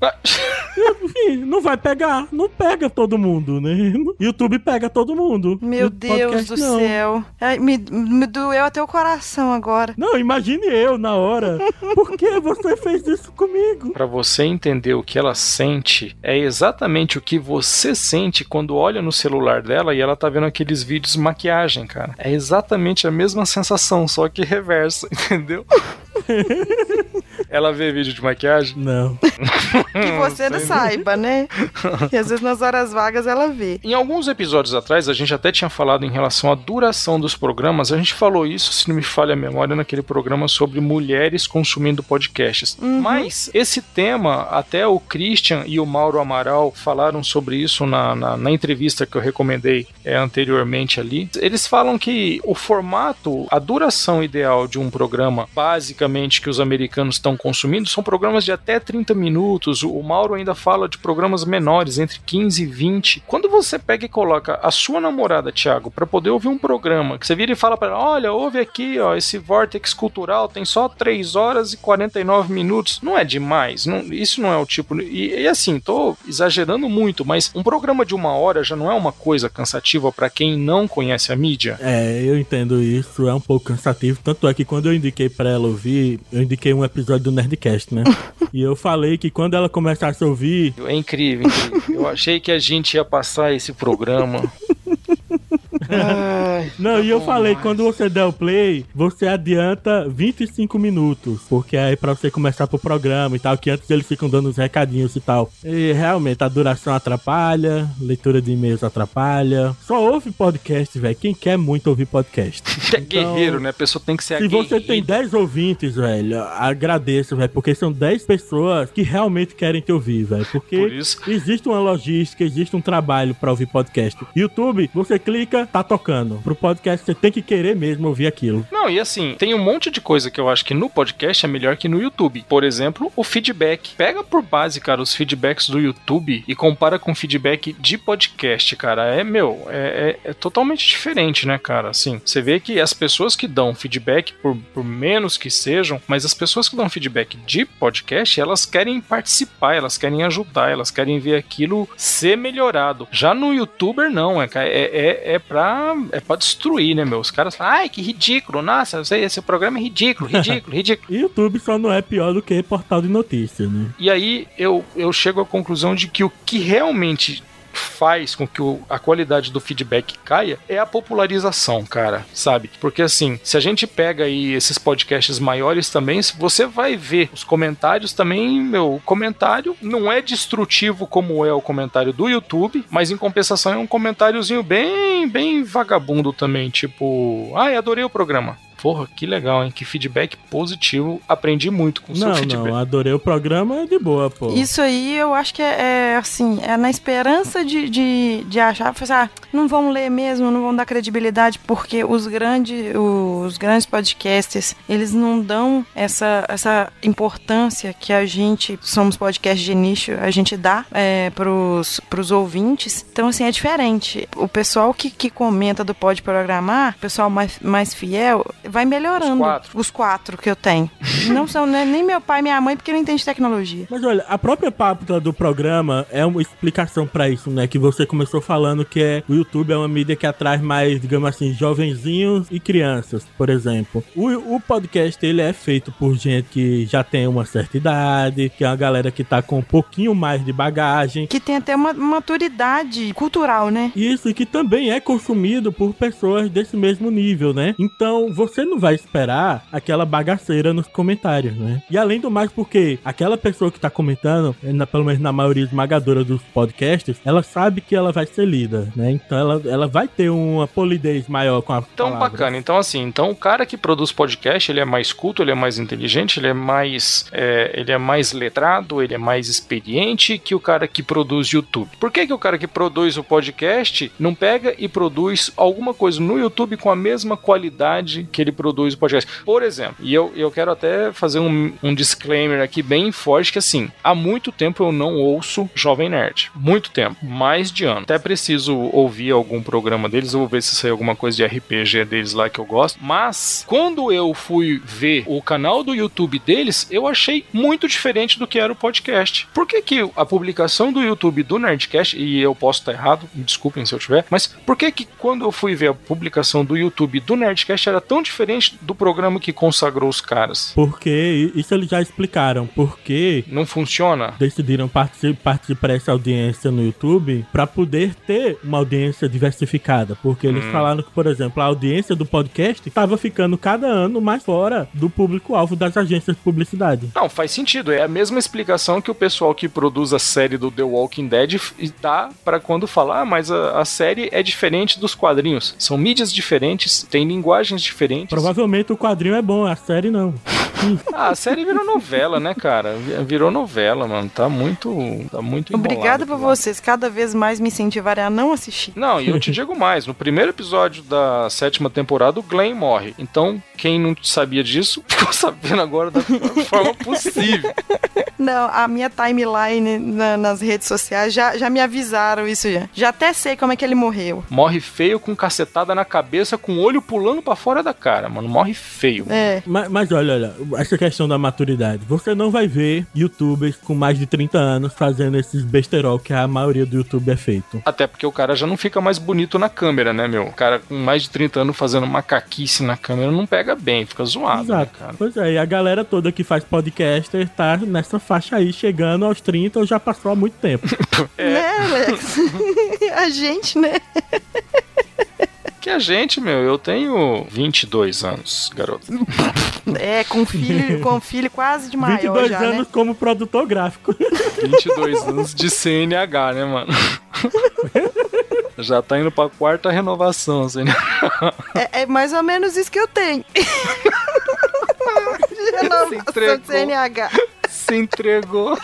Speaker 3: Eu, "Ih, não vai pegar, não pega todo mundo, né? YouTube pega todo mundo.
Speaker 2: Meu Deus
Speaker 3: podcast,
Speaker 2: do
Speaker 3: não.
Speaker 2: céu. Ai, me, me doeu até o coração agora.
Speaker 3: Não, imagine eu na hora. Por que você fez isso comigo?
Speaker 1: Pra você entender o que ela sente, é exatamente o que você sente quando olha no celular dela e ela tá vendo aqueles vídeos de maquiagem, cara. É exatamente a mesma sensação, só que reversa, entendeu? ela vê vídeo de maquiagem?
Speaker 3: Não.
Speaker 2: Que você não saiba, né? E às vezes nas horas vagas ela vê.
Speaker 1: Em alguns episódios atrás, a gente até tinha falado em relação à duração dos programas. A gente falou isso, se não me falha a memória, naquele programa sobre mulheres consumindo podcasts. Mas esse tema, até o Christian e o Mauro Amaral falaram sobre isso na, na, na entrevista que eu recomendei é, anteriormente ali. Eles falam que o formato, a duração ideal de um programa, basicamente que os americanos estão consumindo, são programas de até 30 minutos. O Mauro ainda fala de programas menores, entre 15 e 20. Quando você pega e coloca a sua namorada, Thiago, para poder ouvir um programa, que você vira e fala para ela: olha, ouve aqui, ó, esse Vortex Cultural tem só 3 horas e 49 minutos. Não é demais, não, isso não é o tipo. E, e assim, tô exagerando muito, mas um programa de uma hora já não é uma coisa cansativa para quem não conhece a mídia.
Speaker 3: É, eu entendo isso, é um pouco cansativo. Tanto é que quando eu indiquei pra ela ouvir, eu indiquei um episódio do Nerdcast, né? e eu falei que quando ela começasse a ouvir,
Speaker 1: É incrível, incrível. Eu achei que a gente ia passar esse programa.
Speaker 3: Não, e eu falei, quando você der o play, você adianta 25 minutos. Porque aí pra você começar pro programa e tal, que antes eles ficam dando os recadinhos e tal. E realmente a duração atrapalha, leitura de e-mails atrapalha. Só ouve podcast, velho. Quem quer muito ouvir podcast.
Speaker 1: é guerreiro, né? A pessoa tem que ser
Speaker 3: Se você tem
Speaker 1: aguerrida.
Speaker 3: 10 ouvintes, velho, agradeço, velho, porque são 10 pessoas que realmente querem te ouvir, velho. Porque
Speaker 1: Por isso.
Speaker 3: existe uma logística, existe um trabalho pra ouvir podcast. YouTube, você clica, tá tocando. Pro podcast, você tem que querer mesmo ouvir aquilo.
Speaker 1: Não, e assim, tem um monte de coisa que eu acho que no podcast é melhor que no YouTube. Por exemplo, o feedback. Pega por base, cara, os feedbacks do YouTube e compara com feedback de podcast, cara. É, meu, é, é- é totalmente diferente, né, cara? Assim, você vê que as pessoas que dão feedback, por, por menos que sejam, mas as pessoas que dão feedback de podcast, elas querem participar, elas querem ajudar, elas querem ver aquilo ser melhorado. Já no YouTuber, não, é, é, é, é, pra, é pra destruir, né, meu? Os caras falam, ai, que ridículo, nossa, esse, programa é ridículo, ridículo, ridículo.
Speaker 3: YouTube só não é pior do que portal de notícias, né?
Speaker 1: E aí eu, eu chego à conclusão de que o que realmente faz com que o- a qualidade do feedback caia é a popularização, cara, sabe? Porque assim, se a gente pega aí esses podcasts maiores também, você vai ver os comentários também, meu, o comentário não é destrutivo como é o comentário do YouTube, mas em compensação é um comentáriozinho bem, bem vagabundo também, tipo, ai, adorei o programa. Porra, que legal, hein? Que feedback positivo. Aprendi muito com o seu
Speaker 3: Não,
Speaker 1: feedback.
Speaker 3: não, adorei o programa de boa, pô.
Speaker 2: Isso aí eu acho que é, é, assim, é na esperança de, de, de achar, assim, ah, não vão ler mesmo, não vão dar credibilidade, porque os grandes, os grandes podcasts, eles não dão essa, essa importância que a gente, somos podcast de nicho, a gente dá é, pros, pros ouvintes. Então, assim, é diferente. O pessoal que, que comenta do Pode Programar, o pessoal mais, mais fiel, vai melhorando.
Speaker 1: Os quatro.
Speaker 2: Os quatro que eu tenho. não são né, nem meu pai, minha mãe, porque não entende tecnologia.
Speaker 3: Mas olha, a própria página do programa é uma explicação pra isso, né? Que você começou falando que é, o YouTube é uma mídia que atrai mais, digamos assim, jovenzinhos e crianças, por exemplo. O, o podcast, ele é feito por gente que já tem uma certa idade, que é uma galera que tá com um pouquinho mais de bagagem.
Speaker 2: Que tem até uma maturidade cultural, né?
Speaker 3: Isso, e que também é consumido por pessoas desse mesmo nível, né? Então, você não vai esperar aquela bagaceira nos comentários, né? E além do mais, porque aquela pessoa que tá comentando, na, pelo menos na maioria esmagadora dos podcasts, ela sabe que ela vai ser lida, né? Então, ela, ela vai ter uma polidez maior com a
Speaker 1: Então, bacana. Então, assim, então o cara que produz podcast, ele é mais culto, ele é mais inteligente, ele é mais, é, ele é mais letrado, ele é mais experiente que o cara que produz YouTube. Por que, que o cara que produz o podcast não pega e produz alguma coisa no YouTube com a mesma qualidade que ele produz o podcast? Por exemplo, e eu, eu quero até fazer um, um disclaimer aqui bem forte, que assim, há muito tempo eu não ouço Jovem Nerd. Muito tempo. Mais de ano. Até preciso ouvir algum programa deles, eu vou ver se sai alguma coisa de RPG deles lá que eu gosto. Mas, quando eu fui ver o canal do YouTube deles, eu achei muito diferente do que era o podcast. Por que que a publicação do YouTube do Nerdcast, e eu posso estar errado, me desculpem se eu tiver, mas por que que quando eu fui ver a publicação do YouTube do Nerdcast era tão diferente do programa que consagrou os caras?
Speaker 3: Porque isso eles já explicaram. Porque
Speaker 1: Não funciona?
Speaker 3: decidiram partir, partir para essa audiência no YouTube para poder ter uma audiência diversificada. Porque eles falaram que, por exemplo, a audiência do podcast estava ficando cada ano mais fora do público-alvo das agências de publicidade.
Speaker 1: Não, faz sentido. É a mesma explicação que o pessoal que produz a série do The Walking Dead dá pra quando falar, ah, mas a, a série é diferente dos quadrinhos. São mídias diferentes, tem linguagens diferentes.
Speaker 3: Provavelmente o quadrinho é bom, a série não.
Speaker 1: Ah, a série virou novela, né, cara? Vi- Virou novela, mano. Tá muito. Tá muito
Speaker 2: Obrigada por vocês cada vez mais me incentivarem a não assistir.
Speaker 1: Não, e eu te digo mais: no primeiro episódio da sétima temporada, o Glenn morre. Então, quem não sabia disso, ficou sabendo agora da pior forma possível.
Speaker 2: Não, a minha timeline na- nas redes sociais já, já me avisaram isso já. Já até sei como é que ele morreu.
Speaker 1: Morre feio com cacetada na cabeça, com o olho pulando pra fora da cara, mano. Morre feio.
Speaker 2: É.
Speaker 3: Mas, mas olha, olha, essa questão da maturidade. Você não vai ver youtubers com mais de 30 anos fazendo esses besterol que a maioria do YouTube é feito.
Speaker 1: Até porque o cara já não fica mais bonito na câmera, né, meu? O cara com mais de 30 anos fazendo macaquice na câmera não pega bem, fica zoado, né,
Speaker 3: Exato.
Speaker 1: cara?
Speaker 3: Pois é, e a galera toda que faz podcaster tá nessa faixa aí, chegando aos 30 ou já passou há muito tempo.
Speaker 2: Né, Alex? a gente, né?
Speaker 1: Que a gente, meu, eu tenho 22 anos, garoto.
Speaker 2: É, com filho, com filho quase de maior
Speaker 3: 22
Speaker 2: já,
Speaker 3: anos
Speaker 2: né?
Speaker 3: como produtor gráfico.
Speaker 1: 22 anos de CNH, né, mano? Já tá indo pra quarta renovação, CNH.
Speaker 2: É, é mais ou menos isso que eu tenho. Renovação de CNH.
Speaker 1: Se entregou.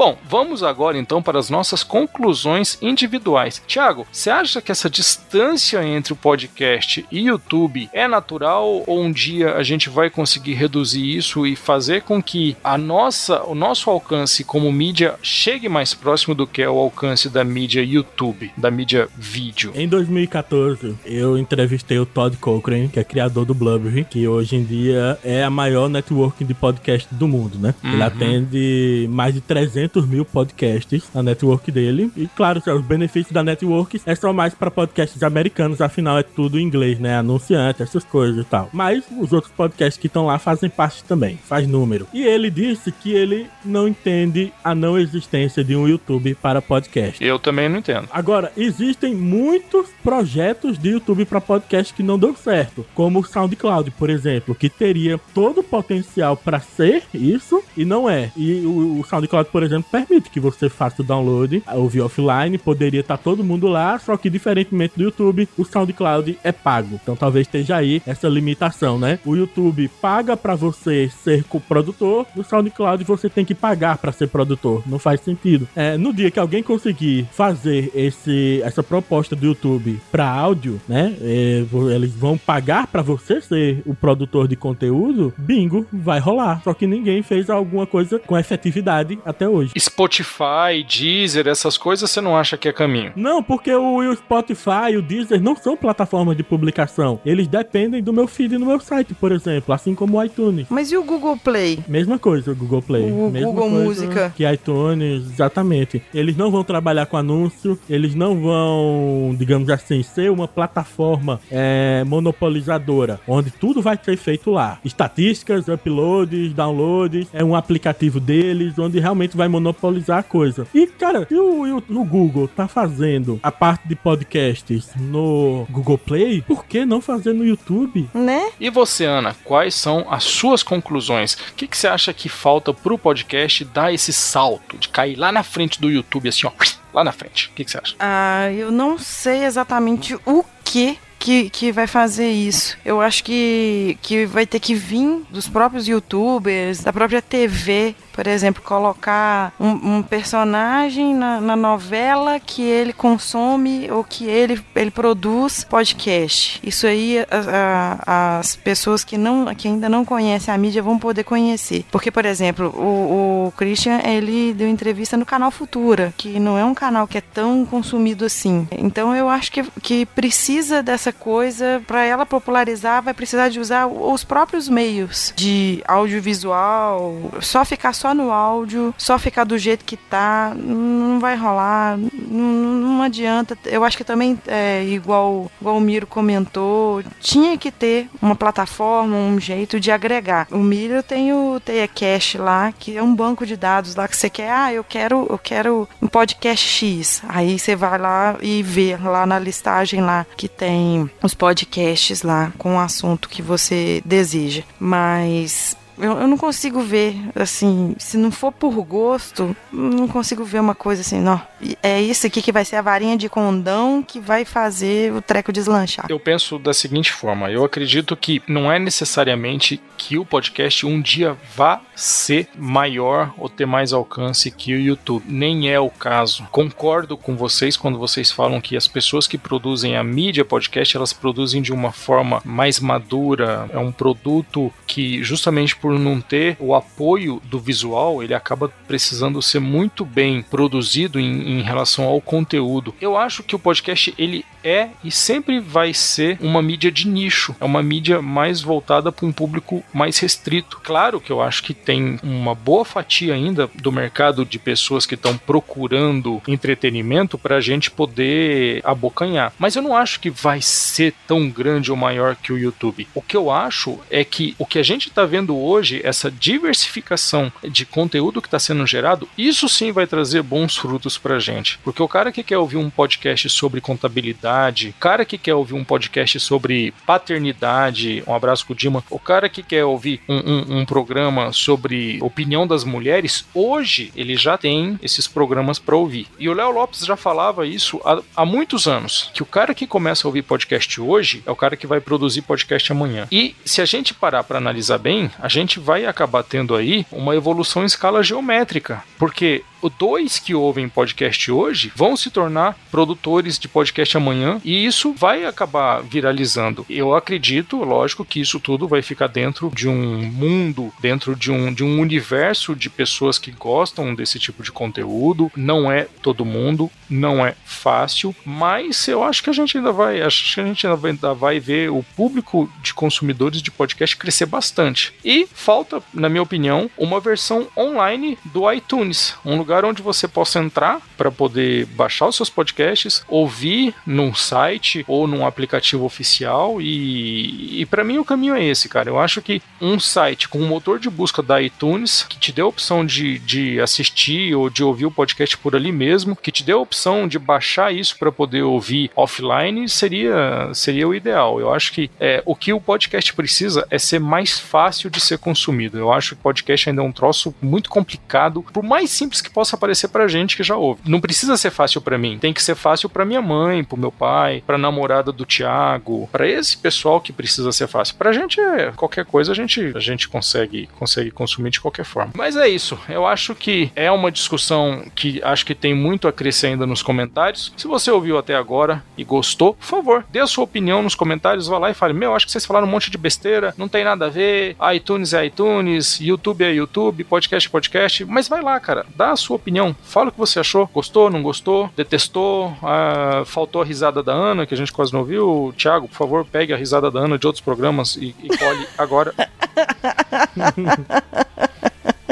Speaker 1: Bom, vamos agora então para as nossas conclusões individuais. Tiago, você acha que essa distância entre o podcast e YouTube é natural ou um dia a gente vai conseguir reduzir isso e fazer com que a nossa, o nosso alcance como mídia chegue mais próximo do que é o alcance da mídia YouTube, da mídia vídeo?
Speaker 3: Em 2014, eu entrevistei o Todd Cochrane, que é criador do Blubrry, que hoje em dia é a maior network de podcast do mundo, né? Ele
Speaker 1: Uhum.
Speaker 3: atende mais de 300 mil podcasts na network dele. E claro, os benefícios da network é só mais para podcasts americanos, afinal é tudo em inglês, né? Anunciante, essas coisas e tal. Mas os outros podcasts que estão lá fazem parte também, faz número. E ele disse que ele não entende a não existência de um YouTube para podcast.
Speaker 1: Eu também não entendo.
Speaker 3: Agora, existem muitos projetos de YouTube para podcast que não dão certo, como o SoundCloud, por exemplo, que teria todo o potencial para ser isso e não é. E o SoundCloud, por exemplo, permite que você faça o download, ouvir offline, poderia estar todo mundo lá, só que diferentemente do YouTube, o SoundCloud é pago. Então talvez esteja aí essa limitação, né? O YouTube paga para você ser co-produtor, o SoundCloud você tem que pagar para ser produtor. Não faz sentido. É, no dia que alguém conseguir fazer esse, essa proposta do YouTube para áudio, né? é, eles vão pagar para você ser o produtor de conteúdo, bingo, vai rolar. Só que ninguém fez alguma coisa com efetividade até hoje. Hoje.
Speaker 1: Spotify, Deezer, essas coisas, você não acha que é caminho?
Speaker 3: Não, porque o, Spotify e o Deezer não são plataformas de publicação. Eles dependem do meu feed no meu site, por exemplo, assim como o iTunes.
Speaker 2: Mas e o Google Play?
Speaker 3: Mesma coisa, o Google Play.
Speaker 2: O
Speaker 3: Mesma
Speaker 2: Google Música.
Speaker 3: Que iTunes, exatamente. Eles não vão trabalhar com anúncio, eles não vão, digamos assim, ser uma plataforma é, monopolizadora, onde tudo vai ser feito lá. Estatísticas, uploads, downloads, é um aplicativo deles, onde realmente vai monopolizar a coisa. E, cara, se o, o, o Google tá fazendo a parte de podcasts no Google Play, por que não fazer no YouTube?
Speaker 2: Né?
Speaker 1: E você, Ana, quais são as suas conclusões? O que, que você acha que falta pro podcast dar esse salto, de cair lá na frente do YouTube, assim, ó, lá na frente? O que, que você acha?
Speaker 2: Ah, eu não sei exatamente o que que, que vai fazer isso. Eu acho que, que vai ter que vir dos próprios youtubers, da própria TV, por exemplo, colocar um, um personagem na, na, novela que ele consome ou que ele, ele produz podcast. Isso aí a, a, as pessoas que, não, que ainda não conhecem a mídia vão poder conhecer. Porque, por exemplo, o, o Christian ele deu entrevista no canal Futura, que não é um canal que é tão consumido assim. Então eu acho que, que precisa dessa coisa para ela popularizar, vai precisar de usar os próprios meios de audiovisual, só ficar só no áudio, só ficar do jeito que tá, não vai rolar, não, não adianta. Eu acho que também, é, igual, igual o Miro comentou, tinha que ter uma plataforma, um jeito de agregar. O Miro tem o TeaCache lá, que é um banco de dados lá que você quer, ah, eu quero, eu quero um podcast X. Aí você vai lá e vê lá na listagem lá que tem os podcasts lá com o assunto que você deseja. Mas eu, eu, não consigo ver, assim, se não for por gosto, não consigo ver uma coisa assim, não. É isso aqui que vai ser a varinha de condão que vai fazer o treco deslanchar.
Speaker 1: Eu penso da seguinte forma: eu acredito que não é necessariamente que o podcast um dia vá ser maior ou ter mais alcance que o YouTube. Nem é o caso. Concordo com vocês quando vocês falam que as pessoas que produzem a mídia podcast elas produzem de uma forma mais madura. É um produto que, justamente por não ter o apoio do visual, ele acaba precisando ser muito bem produzido em, em relação ao conteúdo. Eu acho que o podcast ele é e sempre vai ser uma mídia de nicho, é uma mídia mais voltada para um público mais restrito. Claro que eu acho que tem uma boa fatia ainda do mercado de pessoas que estão procurando entretenimento para a gente poder abocanhar, mas eu não acho que vai ser tão grande ou maior que o YouTube. O que eu acho é que o que a gente está vendo hoje, essa diversificação de conteúdo que está sendo gerado, isso sim vai trazer bons frutos para a gente, porque o cara que quer ouvir um podcast sobre contabilidade o cara que quer ouvir um podcast sobre paternidade, um abraço com o Dima, o cara que quer ouvir um, um, um programa sobre opinião das mulheres, hoje ele já tem esses programas para ouvir. E o Léo Lopes já falava isso há, há muitos anos, que o cara que começa a ouvir podcast hoje é o cara que vai produzir podcast amanhã. E se a gente parar para analisar bem, a gente vai acabar tendo aí uma evolução em escala geométrica, porque dois que ouvem podcast hoje vão se tornar produtores de podcast amanhã e isso vai acabar viralizando. Eu acredito, lógico, que isso tudo vai ficar dentro de um mundo, dentro de um, de um universo de pessoas que gostam desse tipo de conteúdo. Não é todo mundo, não é fácil, mas eu acho que a gente ainda vai, acho que a gente ainda vai, ainda vai ver o público de consumidores de podcast crescer bastante. E falta, na minha opinião, uma versão online do iTunes, um lugar lugar onde você possa entrar para poder baixar os seus podcasts, ouvir num site ou num aplicativo oficial e, e para mim o caminho é esse, cara. Eu acho que um site com um motor de busca da iTunes que te dê a opção de, de assistir ou de ouvir o podcast por ali mesmo, que te dê a opção de baixar isso para poder ouvir offline seria seria o ideal. Eu acho que é, o que o podcast precisa é ser mais fácil de ser consumido. Eu acho que podcast ainda é um troço muito complicado, por mais simples que possa aparecer pra gente que já ouve. não precisa ser fácil para mim. Tem que ser fácil para minha mãe, pro meu pai, pra namorada do Thiago, para esse pessoal que precisa ser fácil. Pra gente é qualquer coisa a gente a gente consegue consegue consumir de qualquer forma. Mas é isso. Eu acho que é uma discussão que acho que tem muito a crescer ainda nos comentários. Se você ouviu até agora e gostou, por favor, dê a sua opinião nos comentários, vá lá e fale: "Meu, acho que vocês falaram um monte de besteira, não tem nada a ver. iTunes é iTunes, YouTube é YouTube, podcast é podcast". Mas vai lá, cara, dá a sua opinião. Fala o que você achou. Gostou, não gostou? Detestou? Ah, faltou a risada da Ana, que a gente quase não ouviu. Thiago, por favor, pegue a risada da Ana de outros programas e, e colhe agora.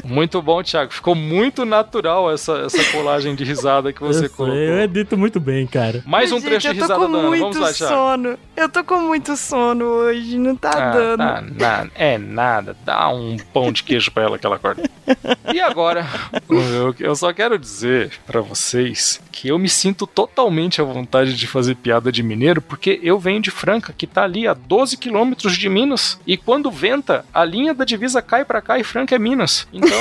Speaker 1: Muito bom, Thiago. Ficou muito natural essa, essa colagem de risada que você
Speaker 3: eu
Speaker 1: colocou.
Speaker 3: Sei, eu edito muito bem, cara.
Speaker 1: Mais um
Speaker 2: Gente,
Speaker 1: trecho de
Speaker 2: eu tô
Speaker 1: risada
Speaker 2: com
Speaker 1: da Ana.
Speaker 2: muito
Speaker 1: Vamos lá, Thiago.
Speaker 2: sono. Eu tô com muito sono hoje, não tá
Speaker 1: Ah,
Speaker 2: dando.
Speaker 1: tá, na- é nada. Dá um pão de queijo pra ela que ela acorda. E agora, eu, eu só quero dizer pra vocês que eu me sinto totalmente à vontade de fazer piada de mineiro, porque eu venho de Franca, que tá ali a 12 quilômetros de Minas, e quando venta, a linha da divisa cai pra cá e Franca é Minas. Então.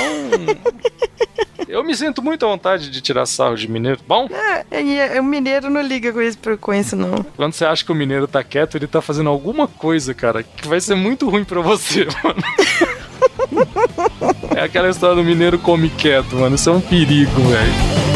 Speaker 1: Eu me sinto muito à vontade de tirar sarro de mineiro. Bom,
Speaker 2: É, é- o mineiro não liga com isso, com isso, não.
Speaker 1: quando você acha que o mineiro tá quieto, ele tá fazendo alguma coisa, cara, que vai ser muito ruim pra você, mano. É aquela história do mineiro come quieto, mano. Isso é um perigo, velho.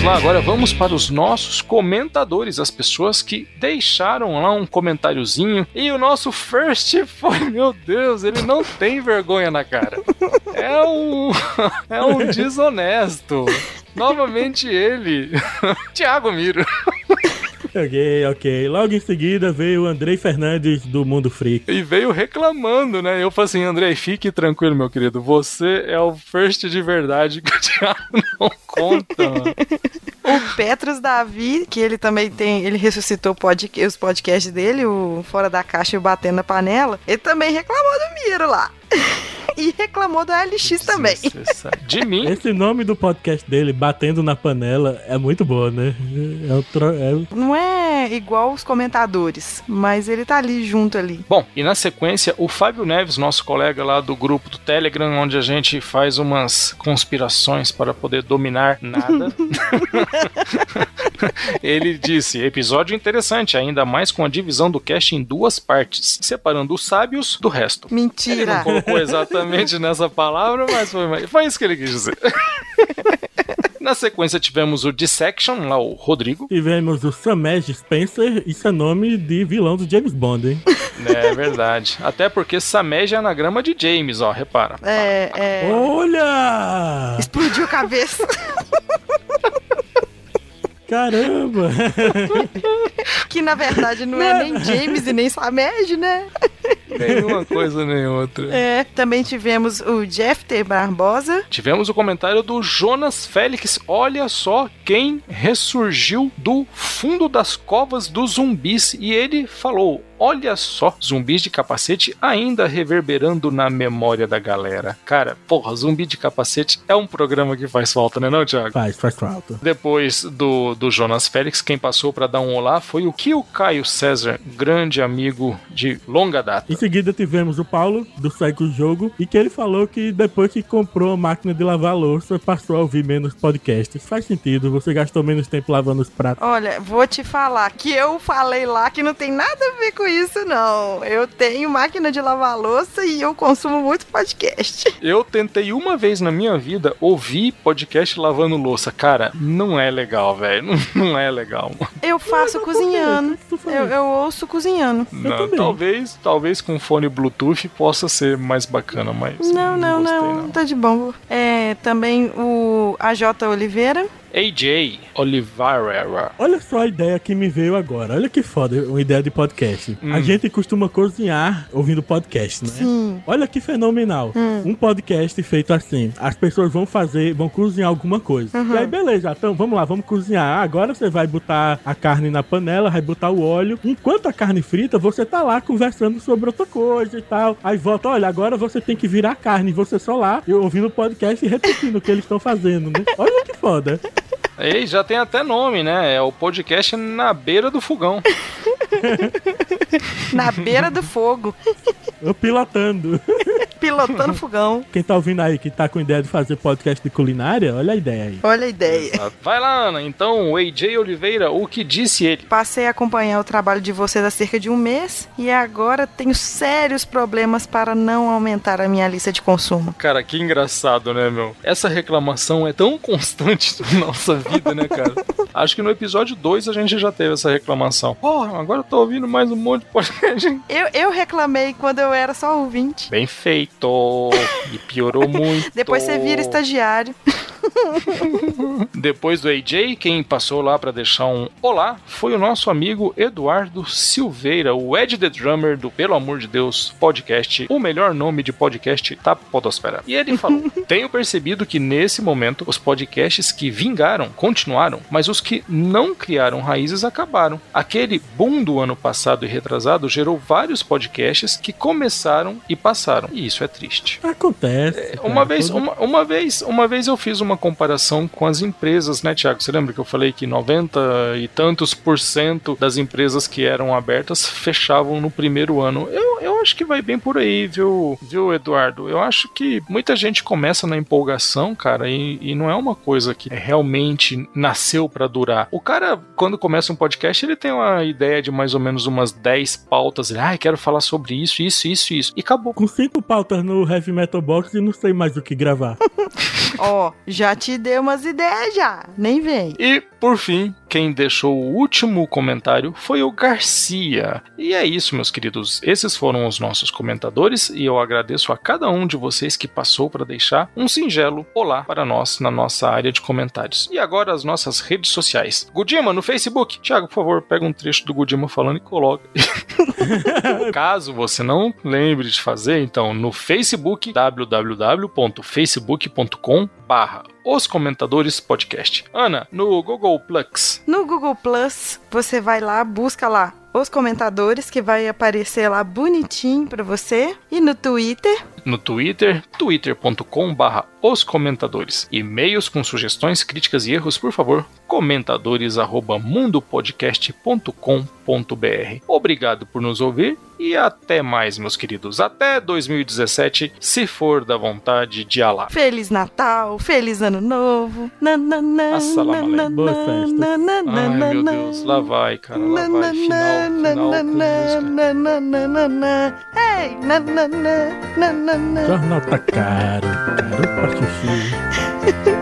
Speaker 1: Vamos lá, agora vamos para os nossos comentadores, as pessoas que deixaram lá um comentáriozinho. E o nosso first foi, meu Deus, ele não tem vergonha na cara. É um, é um desonesto. Novamente ele, Thiago Miro.
Speaker 3: Ok, ok. Logo em seguida veio o Andrei Fernandes do Mundo Freak.
Speaker 1: E veio reclamando, né? Eu falei assim, André, fique tranquilo, meu querido. Você é o first de verdade que o Thiago não conta, mano.
Speaker 2: O Petros Davi, que ele também tem, ele ressuscitou pod- os podcasts dele, o Fora da Caixa e o Batendo na Panela, ele também reclamou do Miro lá. e reclamou do LX também.
Speaker 1: De mim,
Speaker 3: Esse nome do podcast dele, Batendo na Panela, é muito bom, né? É o tro... é
Speaker 2: Não é igual os comentadores, mas ele tá ali junto ali.
Speaker 1: Bom, e na sequência, o Fábio Neves, nosso colega lá do grupo do Telegram, onde a gente faz umas conspirações para poder dominar nada. Ele disse: episódio interessante, ainda mais com a divisão do cast em duas partes, separando os sábios do resto. Ele não
Speaker 2: Mentira.
Speaker 1: colocou exatamente nessa palavra, mas foi, foi isso que ele quis dizer. Na sequência tivemos o Dissection, lá o Rodrigo.
Speaker 3: Tivemos o Samej Spencer, isso é nome de vilão do James Bond, hein?
Speaker 1: É verdade. Até porque Samed é anagrama de James, ó, repara.
Speaker 2: É, é.
Speaker 3: Olha!
Speaker 2: Explodiu a cabeça.
Speaker 3: Caramba!
Speaker 2: que na verdade não é nem James e nem Samed, né?
Speaker 1: Nenhuma coisa nem outra.
Speaker 2: É. Também tivemos o Jeff T. Barbosa.
Speaker 1: Tivemos o comentário do Jonas Félix. Olha só quem ressurgiu do fundo das covas dos zumbis. E ele falou: Olha só, zumbis de capacete ainda reverberando na memória da galera. Cara, porra, zumbi de capacete é um programa que faz falta, né, não, Thiago?
Speaker 3: Faz, faz falta.
Speaker 1: Depois do, do Jonas Félix, quem passou para dar um olá foi o Kio Caio César, grande amigo de longa data.
Speaker 3: Em seguida tivemos o Paulo, do Segue o Jogo, e que ele falou que depois que comprou a máquina de lavar louça, passou a ouvir menos podcasts. Faz sentido, você gastou menos tempo lavando os pratos.
Speaker 2: Olha, vou te falar que eu falei lá que não tem nada a ver com isso, não. Eu tenho máquina de lavar louça e eu consumo muito podcast.
Speaker 1: Eu tentei uma vez na minha vida ouvir podcast lavando louça. Cara, não é legal, velho. Não, não é legal.
Speaker 2: Eu faço
Speaker 3: Mas,
Speaker 2: cozinhando. Eu, eu ouço cozinhando.
Speaker 1: Não, talvez, talvez com fone Bluetooth possa ser mais bacana, mas
Speaker 2: Não, não,
Speaker 1: gostei,
Speaker 2: não, tá de bom. É, também o AJ Oliveira.
Speaker 1: AJ Oliveira.
Speaker 3: Olha só a ideia que me veio agora. Olha que foda, uma ideia de podcast.
Speaker 1: Hum.
Speaker 3: A gente costuma cozinhar ouvindo podcast, né?
Speaker 2: Sim.
Speaker 3: Olha que fenomenal. Um podcast feito assim. As pessoas vão fazer, vão cozinhar alguma coisa. E aí, beleza, então vamos lá, vamos cozinhar. Agora você vai botar a carne na panela, vai botar o óleo. Enquanto a carne frita, você tá lá conversando sobre outra coisa e tal. Aí volta, olha, agora você tem que virar a carne. E você só lá, eu ouvindo o podcast e repetindo o que eles estão fazendo, né? Olha que foda.
Speaker 1: Ei, já tem até nome, né? É o podcast na beira do fogão.
Speaker 2: Na beira do fogo,
Speaker 3: Eu pilotando.
Speaker 2: pilotando fogão.
Speaker 3: Quem tá ouvindo aí que tá com ideia de fazer podcast de culinária, olha a ideia aí.
Speaker 2: Olha a ideia.
Speaker 1: Exato. Vai lá, Ana. Então, o AJ Oliveira, o que disse ele?
Speaker 2: Passei a acompanhar o trabalho de vocês há cerca de um mês e agora tenho sérios problemas para não aumentar a minha lista de consumo.
Speaker 1: Cara, que engraçado, né, meu? Essa reclamação é tão constante na nossa vida, né, cara? Acho que no episódio 2 a gente já teve essa reclamação. Porra, agora eu tô ouvindo mais um monte de podcast.
Speaker 2: Eu, eu reclamei quando eu era só ouvinte.
Speaker 1: Bem feito. E piorou muito.
Speaker 2: Depois você vira estagiário.
Speaker 1: Depois do AJ, quem passou lá pra deixar um olá foi o nosso amigo Eduardo Silveira, o Ed The Drummer do Pelo Amor de Deus podcast, o melhor nome de podcast da Podosfera. E ele falou: Tenho percebido que nesse momento os podcasts que vingaram continuaram, mas os que não criaram raízes acabaram. Aquele boom do ano passado e retrasado gerou vários podcasts que começaram e passaram. E isso é triste.
Speaker 3: Acontece.
Speaker 1: Uma
Speaker 3: cara,
Speaker 1: vez, uma, uma vez, uma vez eu fiz uma comparação com as empresas, né, Tiago? Você lembra que eu falei que 90 e tantos por cento das empresas que eram abertas fechavam no primeiro ano? Eu, eu acho que vai bem por aí, viu, viu, Eduardo? Eu acho que muita gente começa na empolgação, cara, e, e não é uma coisa que realmente nasceu pra durar. O cara, quando começa um podcast, ele tem uma ideia de mais ou menos umas 10 pautas. Ele, ah, quero falar sobre isso, isso, isso, isso. E acabou.
Speaker 3: Com cinco pautas no Heavy Metal Box e não sei mais o que gravar.
Speaker 2: Ó, já te dei umas ideias já. Nem vem.
Speaker 1: E, por fim, quem deixou o último comentário foi o Garcia. E é isso, meus queridos. Esses foram os nossos comentadores e eu agradeço a cada um de vocês que passou para deixar um singelo olá para nós na nossa área de comentários. E agora as nossas redes sociais. Gudima no Facebook. Tiago, por favor, pega um trecho do Gudima falando e coloca. Caso você não lembre de fazer, então no Facebook www.facebook.com barra os comentadores podcast. Ana, no Google Plus.
Speaker 2: No Google Plus, você vai lá, busca lá os comentadores que vai aparecer lá bonitinho pra você. E no Twitter,
Speaker 1: No Twitter, twitter.com barra os comentadores. E-mails com sugestões, críticas e erros, por favor, comentadores arroba mundopodcast.com.br. Obrigado por nos ouvir e até mais, meus queridos. Até 2017, se for da vontade de Alá.
Speaker 2: Feliz Natal, Feliz Ano Novo. Nananã,
Speaker 1: alaikum.
Speaker 2: nananã, nananã,
Speaker 1: Ai, meu Deus, lá vai, cara, lá vai. Final, final
Speaker 2: Ei, nananã, nananã.
Speaker 3: Jornal tá caro, caro pra.